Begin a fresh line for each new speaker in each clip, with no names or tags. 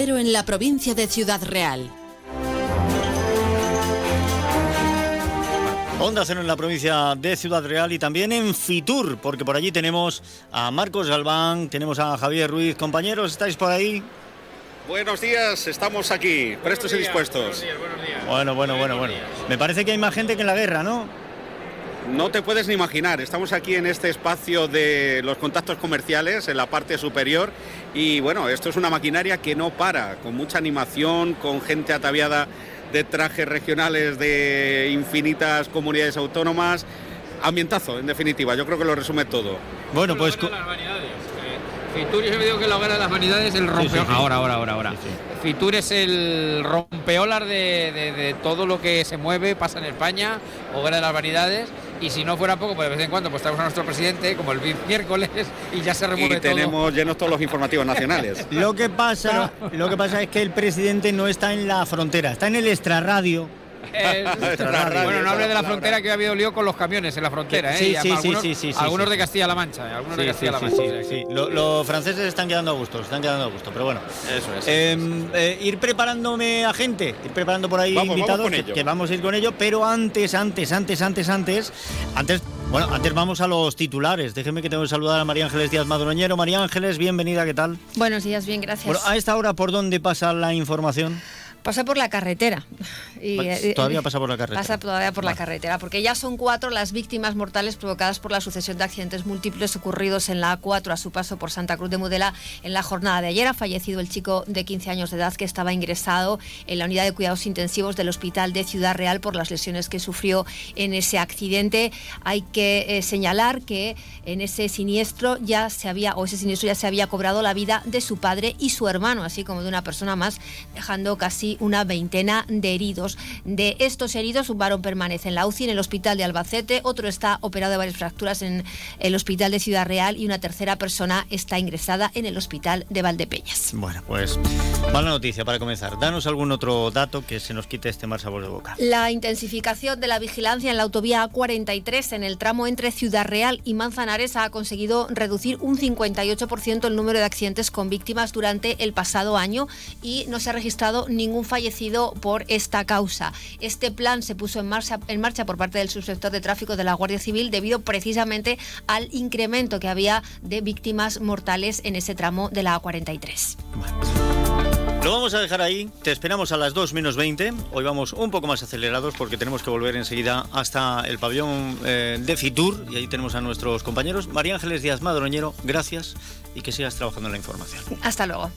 Cero en la provincia de Ciudad Real.
Onda Cero en la provincia de Ciudad Real y también en Fitur, porque por allí tenemos a Marcos Galván, tenemos a Javier Ruiz. Compañeros, ¿estáis por ahí?
Buenos días, estamos aquí, prestos y dispuestos. Buenos días,
buenos días. Bueno, bueno, bueno, bueno. Me parece que hay más gente que en la guerra, ¿no?
No te puedes ni imaginar, estamos aquí en este espacio de los contactos comerciales, en la parte superior, y bueno, esto es una maquinaria que no para, con mucha animación, con gente ataviada de trajes regionales de infinitas comunidades autónomas. Ambientazo, en definitiva, yo creo que lo resume todo.
Bueno, pues... Fitur, yo digo que la hoguera de las vanidades el rompeolas. ahora, ahora, ahora, ahora. Fitur es el rompeolas de, de, todo lo que se mueve, pasa en España, hoguera de las vanidades y si no fuera poco, pues de vez en cuando pues traemos a nuestro presidente, como el miércoles, y ya se remueve
y tenemos llenos todos los informativos nacionales.
lo que pasa, lo que pasa es que el presidente no está en la frontera, está en el extrarradio
bueno, no hable de la frontera que ha habido lío con los camiones en la frontera, ¿eh?
Sí, sí, algunos, sí, sí,
Algunos de Castilla-La Mancha, algunos de Castilla-La Mancha. Sí,
los franceses están quedando a gusto, están quedando a gusto, pero bueno.
Eso es.
Em, eh, ir preparándome a gente, ir preparando por ahí invitados, que, vamos a ir con ello, pero antes, antes, antes, antes, antes, antes bueno, antes vamos a los titulares. Déjeme que tengo que saludar a María Ángeles Díaz Madroñero. María Ángeles, bienvenida, ¿qué tal?
Buenos días, bien, gracias.
Bueno, a esta hora, ¿por dónde pasa la información?
Pasa por la carretera.
Y, eh, todavía pasa por la carretera.
Pasa todavía por la carretera, porque ya son cuatro las víctimas mortales provocadas por la sucesión de accidentes múltiples ocurridos en la A4 a su paso por Santa Cruz de Mudela en la jornada de ayer. Ha fallecido el chico de 15 años de edad que estaba ingresado en la unidad de cuidados intensivos del hospital de Ciudad Real por las lesiones que sufrió en ese accidente. Hay que eh, señalar que en ese siniestro ya se había, o ese siniestro ya se había cobrado la vida de su padre y su hermano, así como de una persona más, dejando casi una veintena de heridos. De estos heridos, un varón permanece en la UCI en el hospital de Albacete, otro está operado de varias fracturas en el hospital de Ciudad Real y una tercera persona está ingresada en el hospital de Valdepeñas.
Bueno, pues mala noticia para comenzar. Danos algún otro dato que se nos quite este mal sabor de boca.
La intensificación de la vigilancia en la autovía A43 en el tramo entre Ciudad Real y Manzanares ha conseguido reducir un 58% el número de accidentes con víctimas durante el pasado año y no se ha registrado ningún fallecido por esta causa. Este plan se puso en marcha, en marcha por parte del subsector de tráfico de la Guardia Civil debido precisamente al incremento que había de víctimas mortales en ese tramo de la A43.
Lo vamos a dejar ahí, te esperamos a las 2 menos 20. Hoy vamos un poco más acelerados porque tenemos que volver enseguida hasta el pabellón eh, de Fitur y ahí tenemos a nuestros compañeros. María Ángeles Díaz Madroñero, gracias y que sigas trabajando en la información.
Hasta luego.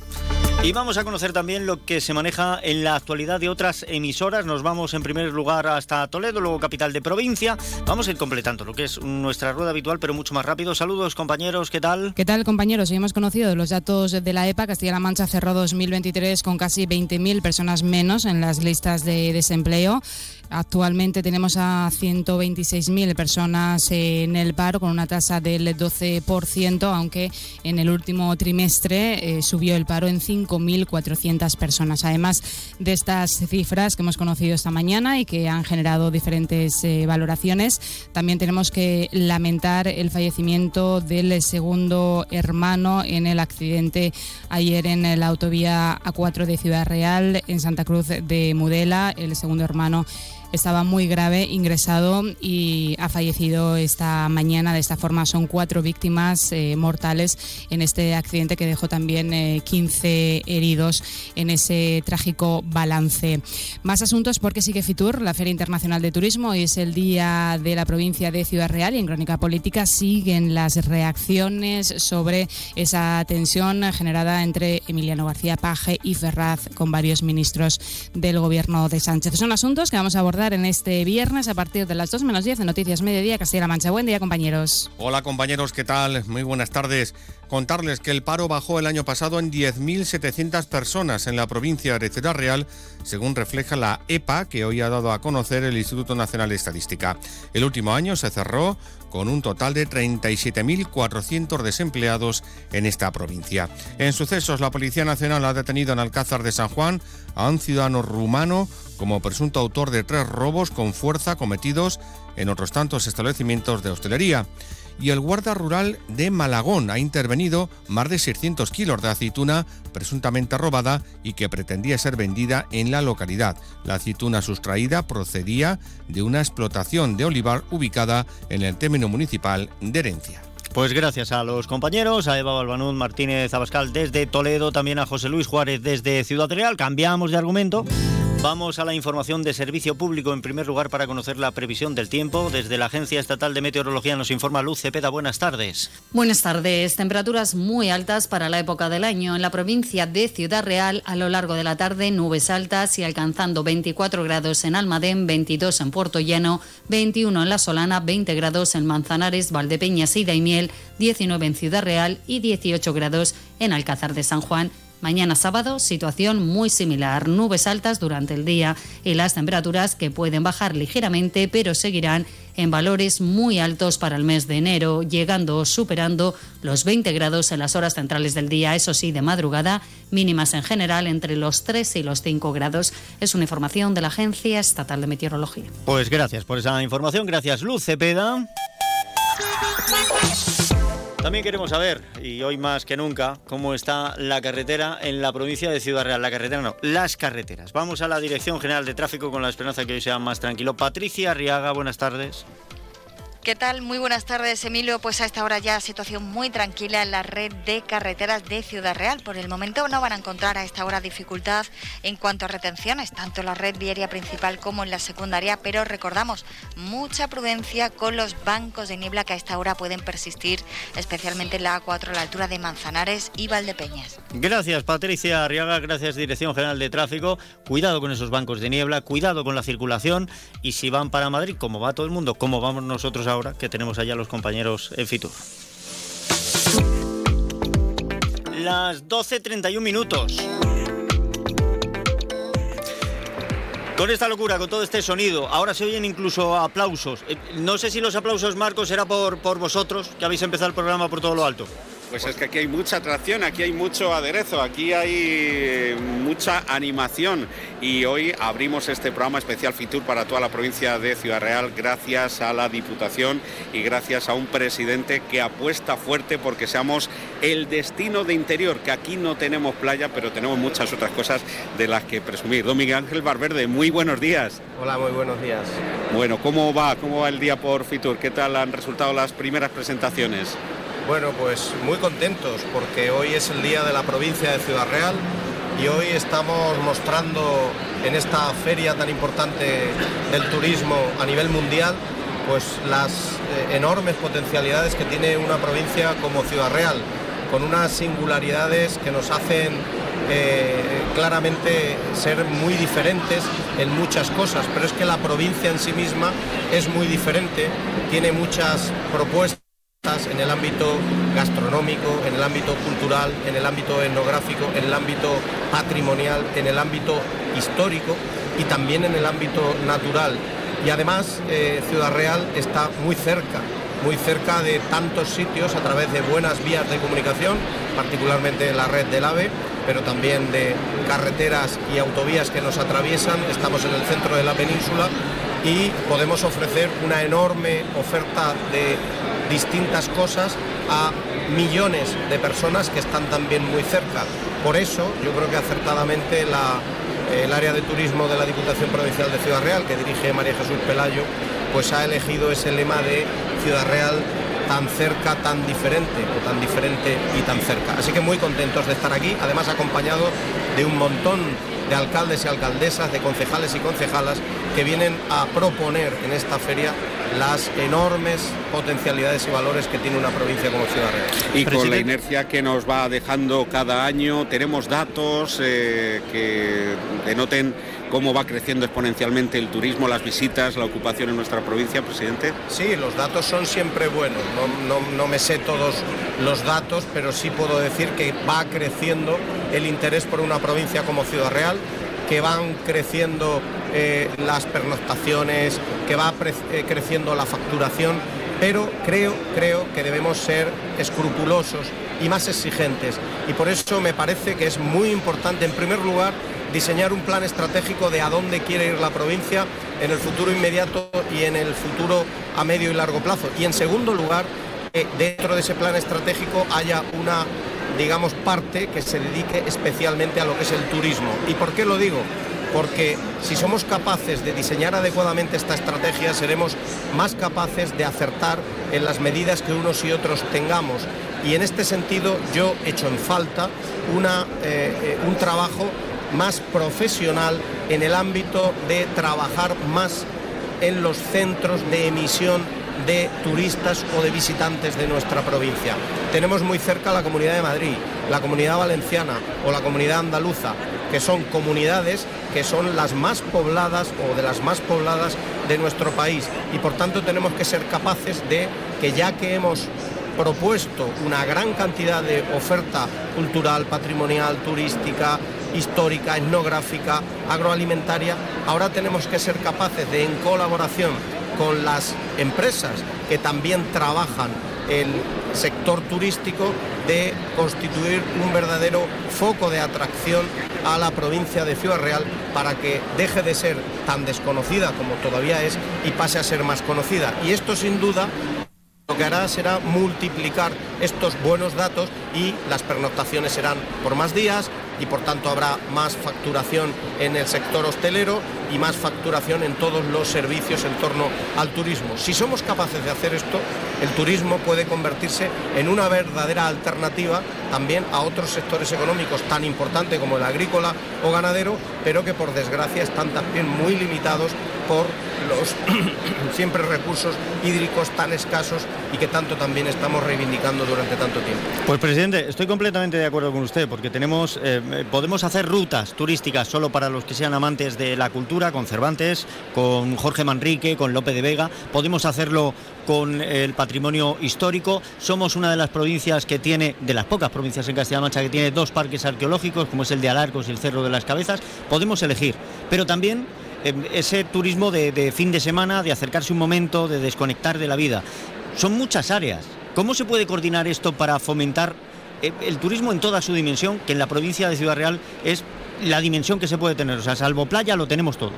Y vamos a conocer también lo que se maneja en la actualidad de otras emisoras. Nos vamos en primer lugar hasta Toledo, luego capital de provincia. Vamos a ir completando lo que es nuestra rueda habitual, pero mucho más rápido. Saludos compañeros, ¿qué tal?
¿Qué tal compañeros? Hoy hemos conocido los datos de la EPA. Castilla-La Mancha cerró 2023 con casi 20.000 personas menos en las listas de desempleo. Actualmente tenemos a 126.000 personas en el paro con una tasa del 12%, aunque en el último trimestre eh, subió el paro en 5.400 personas. Además de estas cifras que hemos conocido esta mañana y que han generado diferentes eh, valoraciones, también tenemos que lamentar el fallecimiento del segundo hermano en el accidente ayer en la autovía A4 de Ciudad Real, en Santa Cruz de Mudela. El segundo hermano estaba muy grave, ingresado y ha fallecido esta mañana. De esta forma son cuatro víctimas eh, mortales en este accidente que dejó también 15 eh, heridos en ese trágico balance. Más asuntos porque sigue Fitur, la Feria Internacional de Turismo. Hoy es el día de la provincia de Ciudad Real y en Crónica Política siguen las reacciones sobre esa tensión generada entre Emiliano García Paje y Ferraz con varios ministros del gobierno de Sánchez. Son asuntos que vamos a abordar en este viernes a partir de las 2 menos 10 en Noticias Mediodía Castilla-La Mancha. Buen día, compañeros.
Hola, compañeros, ¿qué tal? Muy buenas tardes. Contarles que el paro bajó el año pasado en 10.700 personas en la provincia de Ciudad Real, según refleja la EPA que hoy ha dado a conocer el Instituto Nacional de Estadística. El último año se cerró con un total de 37.400 desempleados en esta provincia. En sucesos, la Policía Nacional ha detenido en Alcázar de San Juan a un ciudadano rumano como presunto autor de tres robos con fuerza cometidos en otros tantos establecimientos de hostelería. Y el guarda rural de Malagón ha intervenido más de 600 kilos de aceituna presuntamente robada y que pretendía ser vendida en la localidad. La aceituna sustraída procedía de una explotación de olivar ubicada en el término municipal de Herencia.
Pues gracias a los compañeros, a Eva Balbanud Martínez Abascal desde Toledo, también a José Luis Juárez desde Ciudad Real. Cambiamos de argumento. Vamos a la información de servicio público en primer lugar para conocer la previsión del tiempo. Desde la Agencia Estatal de Meteorología nos informa Luz Cepeda. Buenas tardes.
Buenas tardes. Temperaturas muy altas para la época del año. En la provincia de Ciudad Real, a lo largo de la tarde, nubes altas y alcanzando 24 grados en Almadén, 22 en Puerto Llano, 21 en La Solana, 20 grados en Manzanares, Valdepeñas y Daimiel, 19 en Ciudad Real y 18 grados en Alcázar de San Juan. Mañana sábado, situación muy similar, nubes altas durante el día y las temperaturas que pueden bajar ligeramente, pero seguirán en valores muy altos para el mes de enero, llegando o superando los 20 grados en las horas centrales del día, eso sí, de madrugada, mínimas en general entre los 3 y los 5 grados. Es una información de la Agencia Estatal de Meteorología.
Pues gracias por esa información, gracias Luz Cepeda. También queremos saber, y hoy más que nunca, cómo está la carretera en la provincia de Ciudad Real. La carretera no, las carreteras. Vamos a la Dirección General de Tráfico con la esperanza que hoy sea más tranquilo. Patricia Arriaga, buenas tardes.
¿Qué tal? Muy buenas tardes, Emilio. Pues a esta hora ya situación muy tranquila en la red de carreteras de Ciudad Real. Por el momento no van a encontrar a esta hora dificultad en cuanto a retenciones, tanto en la red viaria principal como en la secundaria, pero recordamos mucha prudencia con los bancos de niebla que a esta hora pueden persistir, especialmente en la A4 a la altura de Manzanares y Valdepeñas.
Gracias, Patricia Arriaga. Gracias, Dirección General de Tráfico. Cuidado con esos bancos de niebla, cuidado con la circulación y si van para Madrid, como va todo el mundo, como vamos nosotros ahora, que tenemos allá los compañeros en Fitur. Las 12.31 minutos. Con esta locura, con todo este sonido, ahora se oyen incluso aplausos. Eh, No sé si los aplausos, Marcos, será por, por vosotros, que habéis empezado el programa por todo lo alto.
Pues es que aquí hay mucha atracción, aquí hay mucho aderezo, aquí hay eh, mucha animación y hoy abrimos este programa especial Fitur para toda la provincia de Ciudad Real gracias a la Diputación y gracias a un presidente que apuesta fuerte porque seamos el destino de interior, que aquí no tenemos playa, pero tenemos muchas otras cosas de las que presumir. Don Miguel Ángel Barberde, muy buenos días.
Hola, muy buenos días.
Bueno, ¿cómo va? ¿Cómo va el día por Fitur? ¿Qué tal han resultado las primeras presentaciones?
Bueno, pues muy contentos porque hoy es el día de la provincia de Ciudad Real y hoy estamos mostrando en esta feria tan importante del turismo a nivel mundial pues las eh, enormes potencialidades que tiene una provincia como Ciudad Real, con unas singularidades que nos hacen eh, claramente ser muy diferentes en muchas cosas, pero es que la provincia en sí misma es muy diferente, tiene muchas propuestas en el ámbito gastronómico, en el ámbito cultural, en el ámbito etnográfico, en el ámbito patrimonial, en el ámbito histórico y también en el ámbito natural. Y además eh, Ciudad Real está muy cerca, muy cerca de tantos sitios a través de buenas vías de comunicación, particularmente la red del AVE, pero también de carreteras y autovías que nos atraviesan. Estamos en el centro de la península y podemos ofrecer una enorme oferta de distintas cosas a millones de personas que están también muy cerca. Por eso yo creo que acertadamente la, el área de turismo de la Diputación Provincial de Ciudad Real, que dirige María Jesús Pelayo, pues ha elegido ese lema de Ciudad Real tan cerca, tan diferente, o tan diferente y tan cerca. Así que muy contentos de estar aquí, además acompañado de un montón de alcaldes y alcaldesas, de concejales y concejalas que vienen a proponer en esta feria las enormes potencialidades y valores que tiene una provincia como Ciudad Real.
Y con la inercia que nos va dejando cada año, tenemos datos eh, que denoten cómo va creciendo exponencialmente el turismo, las visitas, la ocupación en nuestra provincia, presidente.
Sí, los datos son siempre buenos. No, no, no me sé todos los datos, pero sí puedo decir que va creciendo el interés por una provincia como Ciudad Real que van creciendo eh, las pernoctaciones, que va eh, creciendo la facturación, pero creo, creo que debemos ser escrupulosos y más exigentes. Y por eso me parece que es muy importante, en primer lugar, diseñar un plan estratégico de a dónde quiere ir la provincia en el futuro inmediato y en el futuro a medio y largo plazo. Y en segundo lugar, que dentro de ese plan estratégico haya una digamos, parte que se dedique especialmente a lo que es el turismo. ¿Y por qué lo digo? Porque si somos capaces de diseñar adecuadamente esta estrategia, seremos más capaces de acertar en las medidas que unos y otros tengamos. Y en este sentido yo echo en falta una, eh, eh, un trabajo más profesional en el ámbito de trabajar más en los centros de emisión de turistas o de visitantes de nuestra provincia. Tenemos muy cerca la Comunidad de Madrid, la Comunidad Valenciana o la Comunidad Andaluza, que son comunidades que son las más pobladas o de las más pobladas de nuestro país y por tanto tenemos que ser capaces de que ya que hemos propuesto una gran cantidad de oferta cultural, patrimonial, turística, histórica, etnográfica, agroalimentaria, ahora tenemos que ser capaces de en colaboración con las empresas que también trabajan el sector turístico de constituir un verdadero foco de atracción a la provincia de Ciudad Real para que deje de ser tan desconocida como todavía es y pase a ser más conocida. Y esto sin duda lo que hará será multiplicar estos buenos datos y las pernoctaciones serán por más días, y por tanto habrá más facturación en el sector hostelero y más facturación en todos los servicios en torno al turismo. Si somos capaces de hacer esto, el turismo puede convertirse en una verdadera alternativa también a otros sectores económicos tan importantes como el agrícola o ganadero, pero que por desgracia están también muy limitados por los siempre recursos hídricos tan escasos y que tanto también estamos reivindicando durante tanto tiempo.
Pues presidente, estoy completamente de acuerdo con usted porque tenemos eh, podemos hacer rutas turísticas solo para los que sean amantes de la cultura, con Cervantes, con Jorge Manrique, con Lope de Vega, podemos hacerlo con el patrimonio histórico. Somos una de las provincias que tiene, de las pocas provincias en Castilla-La Mancha que tiene dos parques arqueológicos, como es el de Alarcos y el Cerro de las Cabezas. Podemos elegir, pero también Em, ese turismo de, fin de semana, de acercarse un momento, de desconectar de la vida. Son muchas áreas. ¿Cómo se puede coordinar esto para fomentar eh, el, turismo en toda su dimensión, que en la provincia de Ciudad Real es la dimensión que se puede tener? O sea, salvo playa lo tenemos todo.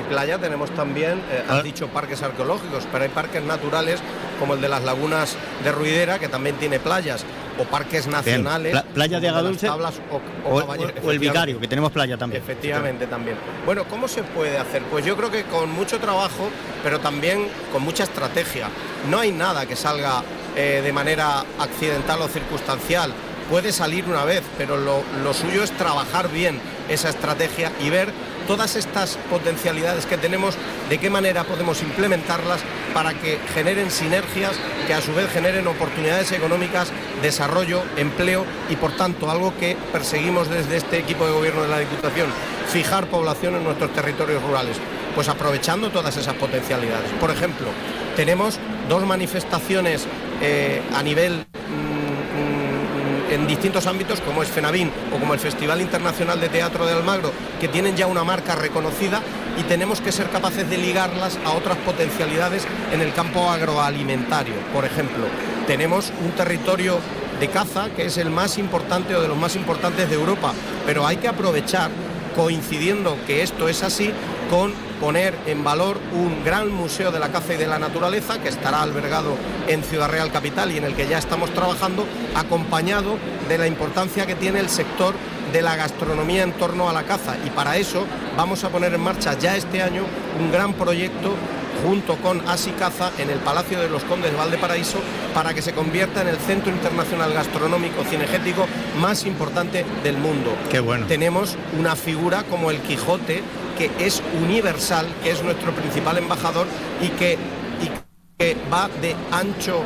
Y playa tenemos también, eh, ah. dicho parques arqueológicos, pero hay parques naturales como el de las lagunas de Ruidera, que también tiene playas o parques nacionales.
playa de Agadulce o, el Vicario, que tenemos playa también.
Efectivamente, también. Bueno, ¿cómo se puede hacer? Pues yo creo que con mucho trabajo, pero también con mucha estrategia. No hay nada que salga eh, de manera accidental o circunstancial. Puede salir una vez, pero lo suyo es trabajar bien esa estrategia y ver todas estas potencialidades que tenemos, de qué manera podemos implementarlas para que generen sinergias, que a su vez generen oportunidades económicas, desarrollo, empleo y por tanto algo que perseguimos desde este equipo de gobierno de la Diputación, fijar población en nuestros territorios rurales, pues aprovechando todas esas potencialidades. Por ejemplo, tenemos dos manifestaciones eh, a nivel en distintos ámbitos como es FENAVIN o como el Festival Internacional de Teatro de Almagro, que tienen ya una marca reconocida y tenemos que ser capaces de ligarlas a otras potencialidades en el campo agroalimentario. Por ejemplo, tenemos un territorio de caza que es el más importante o de los más importantes de Europa, pero hay que aprovechar, coincidiendo que esto es así, con poner en valor un gran museo de la caza y de la naturaleza que estará albergado en Ciudad Real Capital y en el que ya estamos trabajando, acompañado de la importancia que tiene el sector de la gastronomía en torno a la caza. Y para eso vamos a poner en marcha ya este año un gran proyecto junto con Caza en el Palacio de los Condes de Valdeparaiso para que se convierta en el centro internacional gastronómico cinegético más importante del mundo.
Qué bueno.
Tenemos una figura como el Quijote que es universal, que es nuestro principal embajador y que, va de ancho,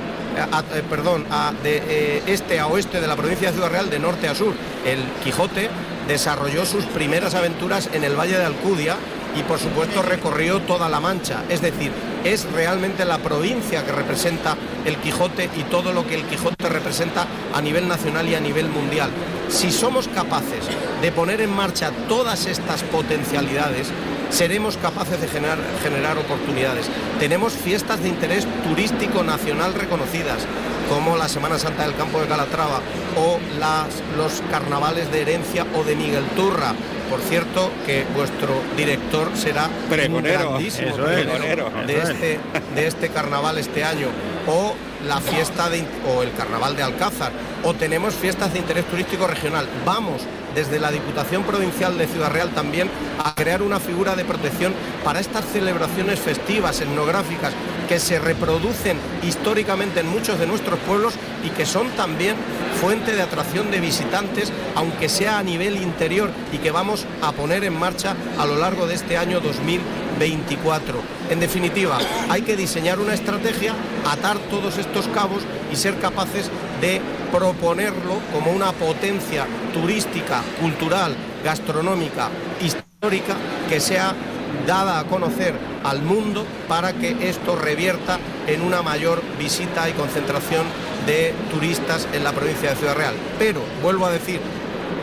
eh, perdón, de eh, este a oeste de la provincia de Ciudad Real, de norte a sur. El Quijote desarrolló sus primeras aventuras en el Valle de Alcudia y por supuesto recorrió toda la Mancha. Es decir, es realmente la provincia que representa el Quijote y todo lo que el Quijote representa a nivel nacional y a nivel mundial. Si somos capaces de poner en marcha todas estas potencialidades, seremos capaces de generar, oportunidades. Tenemos fiestas de interés turístico nacional reconocidas, como la Semana Santa del Campo de Calatrava o las, los carnavales de Herencia o de Miguel Turra. Por cierto, que vuestro director será
pregonero,
grandísimo de, este, de este carnaval este año. O la fiesta de, o el carnaval de Alcázar o tenemos fiestas de interés turístico regional. Vamos desde la Diputación Provincial de Ciudad Real también a crear una figura de protección para estas celebraciones festivas, etnográficas, que se reproducen históricamente en muchos de nuestros pueblos y que son también fuente de atracción de visitantes, aunque sea a nivel interior y que vamos a poner en marcha a lo largo de este año 2024. En definitiva, hay que diseñar una estrategia, atar todos estos cabos y ser capaces de proponerlo como una potencia turística, cultural, gastronómica, histórica, que sea dada a conocer al mundo para que esto revierta en una mayor visita y concentración de turistas en la provincia de Ciudad Real. Pero, vuelvo a decir,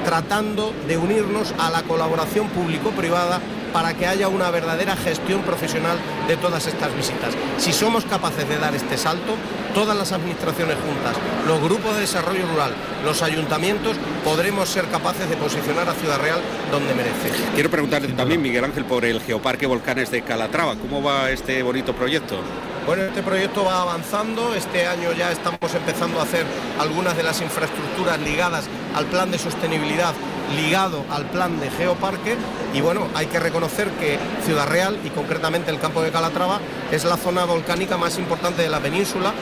tratando de unirnos a la colaboración público-privada para que haya una verdadera gestión profesional de todas estas visitas. Si somos capaces de dar este salto, todas las administraciones juntas, los grupos de desarrollo rural, los ayuntamientos, podremos ser capaces de posicionar a Ciudad Real donde merece.
Quiero preguntarle también, Miguel Ángel, por el Geoparque Volcanes de Calatrava. ¿Cómo va este bonito proyecto?
Bueno, este proyecto va avanzando. Este año ya estamos empezando a hacer algunas de las infraestructuras ligadas al plan de sostenibilidad ligado al plan de geoparque y bueno, hay que reconocer que Ciudad Real y concretamente el campo de Calatrava es la zona volcánica más importante de la península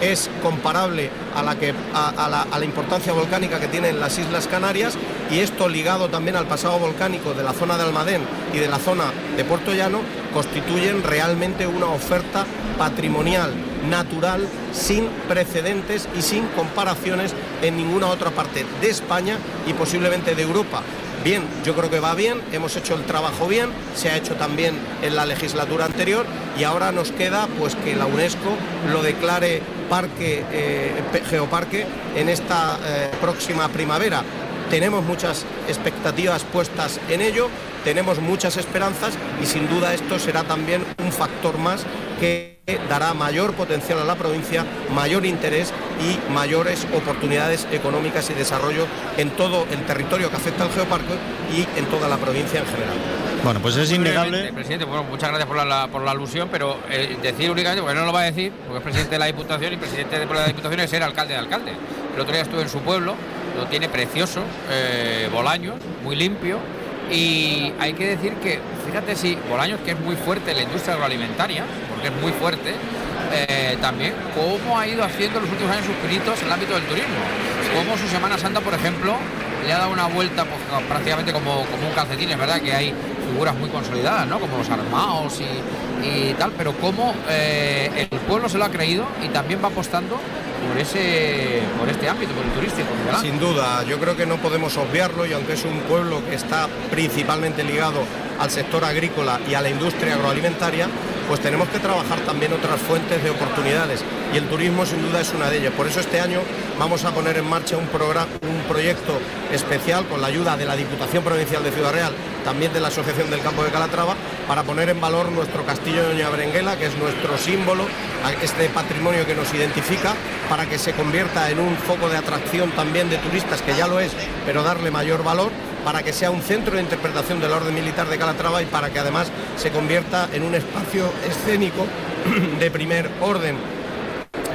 es comparable a la, que, a, la, importancia volcánica que tienen las Islas Canarias y esto ligado también al pasado volcánico de la zona de Almadén y de la zona de Puerto Llano constituyen realmente una oferta patrimonial, natural, sin precedentes y sin comparaciones en ninguna otra parte de España y posiblemente de Europa. Bien, yo creo que va bien, hemos hecho el trabajo bien, se ha hecho también en la legislatura anterior y ahora nos queda pues que la UNESCO lo declare parque eh, geoparque en esta eh, próxima primavera. Tenemos muchas expectativas puestas en ello, tenemos muchas esperanzas y sin duda esto será también un factor más que dará mayor potencial a la provincia, mayor interés y mayores oportunidades económicas y desarrollo en todo el territorio que afecta al geoparque y en toda la provincia en general.
Bueno, pues es innegable.
Presidente, bueno, muchas gracias por la, por la alusión, pero eh, decir únicamente, porque no lo va a decir, porque es presidente de la Diputación y presidente de la Diputación es ser alcalde de alcalde. El otro día estuve en su pueblo, lo tiene precioso, eh, Bolaños, muy limpio, y hay que decir que, fíjate si Bolaños, que es muy fuerte la industria agroalimentaria, porque es muy fuerte, eh, también cómo ha ido haciendo en los últimos años sus pinitos en el ámbito del turismo. Cómo su Semana Santa, por ejemplo, le ha dado una vuelta pues, prácticamente como, como un calcetín, es verdad que hay figuras muy consolidadas, ¿no? Como los armados y, tal, pero cómo eh, el pueblo se lo ha creído y también va apostando por ese por este ámbito, por el turístico.
Sin duda, yo creo que no podemos obviarlo y aunque es un pueblo que está principalmente ligado al sector agrícola y a la industria agroalimentaria, pues tenemos que trabajar también otras fuentes de oportunidades y el turismo sin duda es una de ellas. Por eso este año vamos a poner en marcha un, programa, un proyecto especial con la ayuda de la Diputación Provincial de Ciudad Real, también de la Asociación del Campo de Calatrava, para poner en valor nuestro castillo de Doña Berenguela, que es nuestro símbolo, este patrimonio que nos identifica, para que se convierta en un foco de atracción también de turistas, que ya lo es, pero darle mayor valor para que sea un centro de interpretación de la orden militar de Calatrava y para que además se convierta en un espacio escénico de primer orden.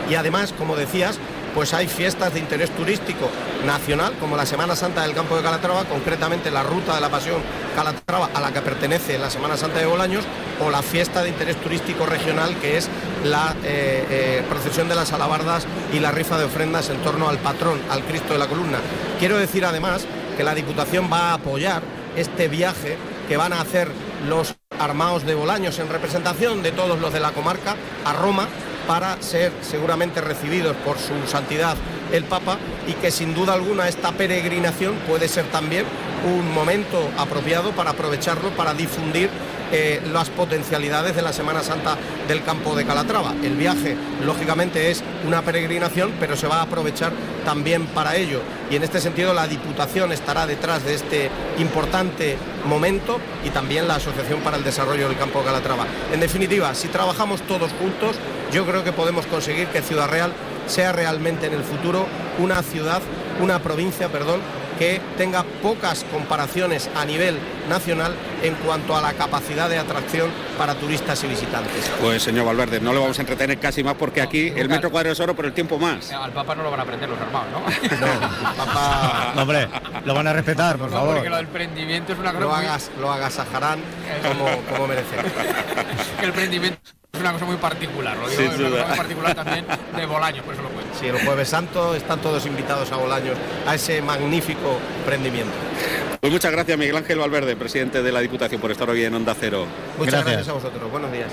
Y además, como decías, pues hay fiestas de interés turístico nacional, como la Semana Santa del Campo de Calatrava, concretamente la Ruta de la Pasión Calatrava, a la que pertenece la Semana Santa de Bolaños, o la fiesta de interés turístico regional, que es la eh, eh, procesión de las alabardas y la rifa de ofrendas en torno al patrón, al Cristo de la Columna. Quiero decir además que la Diputación va a apoyar este viaje que van a hacer los armados de Bolaños en representación de todos los de la comarca a Roma para ser seguramente recibidos por su santidad el Papa y que sin duda alguna esta peregrinación puede ser también un momento apropiado para aprovecharlo para difundir eh, las potencialidades de la Semana Santa del campo de Calatrava. El viaje, lógicamente, es una peregrinación, pero se va a aprovechar también para ello. Y en este sentido, la Diputación estará detrás de este importante momento y también la Asociación para el Desarrollo del Campo de Calatrava. En definitiva, si trabajamos todos juntos, yo creo que podemos conseguir que Ciudad Real sea realmente en el futuro una ciudad, una provincia, perdón, que tenga pocas comparaciones a nivel nacional en cuanto a la capacidad de atracción para turistas y visitantes.
Pues señor Valverde, no le vamos a entretener casi más porque aquí el metro cuadrado es oro, pero el tiempo más.
Al Papa no lo van a aprender los armados, ¿no?
No, papá,
Hombre, lo van a respetar, por
No,
favor.
porque lo del prendimiento es una cosa
lo,
muy-
hagas, lo agasajarán como, como merece.
que el prendimiento es una cosa muy particular, lo digo,
Sin
es una cosa muy particular también de Bolaño, por eso lo cuento.
Sí, el jueves santo están todos invitados a Bolaños a ese magnífico prendimiento.
Pues muchas gracias Miguel Ángel Valverde, presidente de la Diputación, por estar hoy en Onda Cero.
Muchas
Gracias.
gracias a vosotros. Buenos días.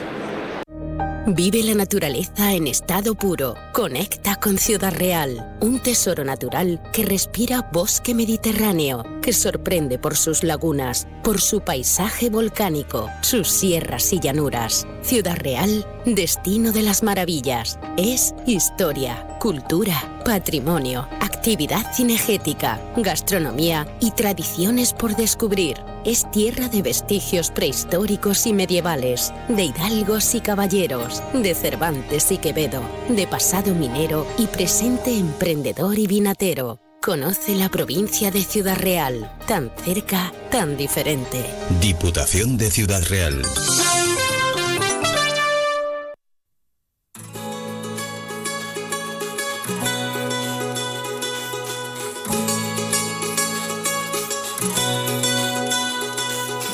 Vive la naturaleza en estado puro. Conecta con Ciudad Real, un tesoro natural que respira bosque mediterráneo, que sorprende por sus lagunas, por su paisaje volcánico, sus sierras y llanuras. Ciudad Real, destino de las maravillas. Es historia, cultura, patrimonio, actividad cinegética, gastronomía y tradiciones por descubrir. Es tierra de vestigios prehistóricos y medievales, de hidalgos y caballeros, de Cervantes y Quevedo, de pasado minero y presente emprendedor y vinatero. Conoce la provincia de Ciudad Real, tan cerca, tan diferente.
Diputación de Ciudad Real.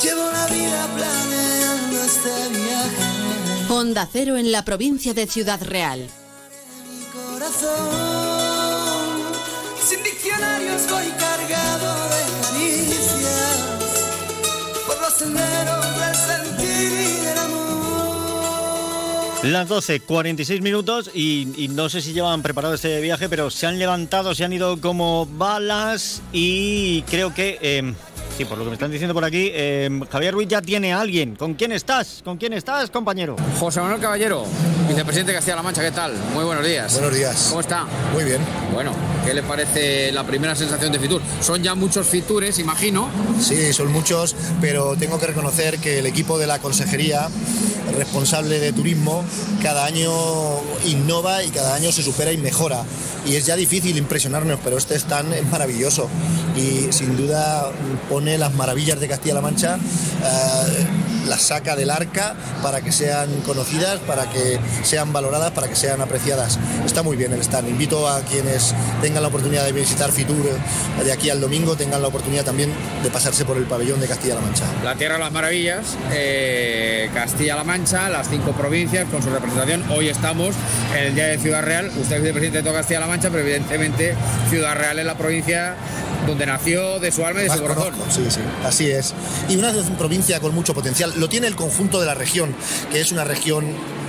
Llevo la vida planeando este viaje.
Onda Cero en la provincia de Ciudad Real.
Corazón, sin diccionarios voy cargado de caricias por los senderos del sentir y del amor.
Las 12, 46 minutos y, y no sé si llevan preparado este viaje, pero se han levantado, se han ido como balas y creo que, eh, sí, por lo que me están diciendo por aquí, eh, Javier Ruiz ya tiene a alguien. ¿Con quién estás? ¿Con quién estás, compañero?
José Manuel Caballero, vicepresidente de Castilla-La Mancha, ¿qué tal? Muy buenos días.
Buenos días.
¿Cómo está?
Muy bien.
Bueno, ¿qué le parece la primera sensación de Fitur? Son ya muchos Fitures, imagino.
Sí, son muchos, pero tengo que reconocer que el equipo de la consejería responsable de turismo cada año innova y cada año se supera y mejora. Y es ya difícil impresionarnos, pero este stand es maravilloso y sin duda pone las maravillas de Castilla-La Mancha, eh, las saca del arca para que sean conocidas, para que sean valoradas, para que sean apreciadas. Está muy bien el stand. Invito a quienes tengan la oportunidad de visitar Fitur eh, de aquí al domingo, tengan la oportunidad también de pasarse por el pabellón de Castilla-La Mancha.
La Tierra de las Maravillas, eh, Castilla-La Mancha, las cinco provincias con su representación. Hoy estamos en el Día de Ciudad Real. Usted es vicepresidente de toda Castilla-La Mancha, pero evidentemente Ciudad Real es la provincia donde nació de su alma y de
Más
su corazón.
conozco, Sí, sí, así es. Y una provincia con mucho potencial. Lo tiene el conjunto de la región, que es una región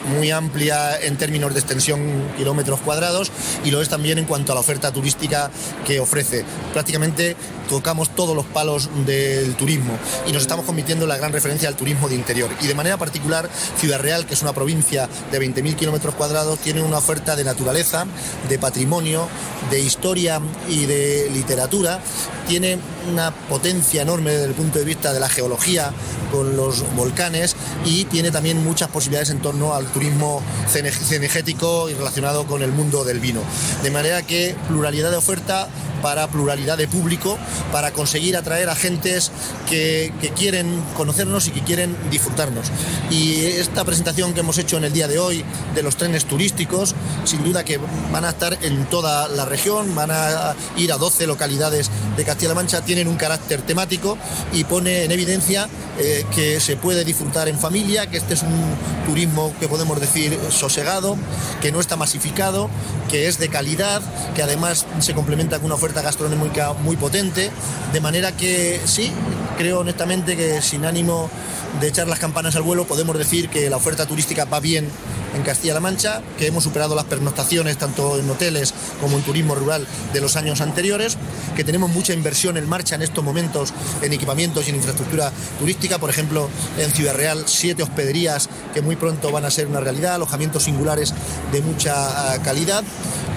muy amplia en términos de extensión kilómetros cuadrados y lo es también en cuanto a la oferta turística que ofrece. Prácticamente tocamos todos los palos del turismo y nos estamos convirtiendo en la gran referencia al turismo de interior. Y de manera particular, Ciudad Real, que es una provincia de 20.000 kilómetros cuadrados, tiene una oferta de naturaleza, de patrimonio, de historia y de literatura. Tiene una potencia enorme desde el punto de vista de la geología con los volcanes y tiene también muchas posibilidades en torno al turismo cinegético y relacionado con el mundo del vino. De manera que pluralidad de oferta para pluralidad de público, para conseguir atraer a gentes que quieren conocernos y que quieren disfrutarnos. Y esta presentación que hemos hecho en el día de hoy de los trenes turísticos, sin duda que van a estar en toda la región, van a ir a 12 localidades de Castilla-La Mancha, tienen un carácter temático y pone en evidencia eh, que se puede disfrutar en familia, que este es un turismo que podemos decir sosegado, que no está masificado, que es de calidad, que además se complementa con una oferta gastronómica muy potente, de manera que sí, creo honestamente que sin ánimo de echar las campanas al vuelo podemos decir que la oferta turística va bien en Castilla-La Mancha, que hemos superado las pernoctaciones tanto en hoteles como en turismo rural de los años anteriores, que tenemos mucha inversión en marcha en estos momentos en equipamientos y en infraestructura turística, por ejemplo en Ciudad Real siete hospederías que muy pronto van a ser una realidad, alojamientos singulares de mucha ah, calidad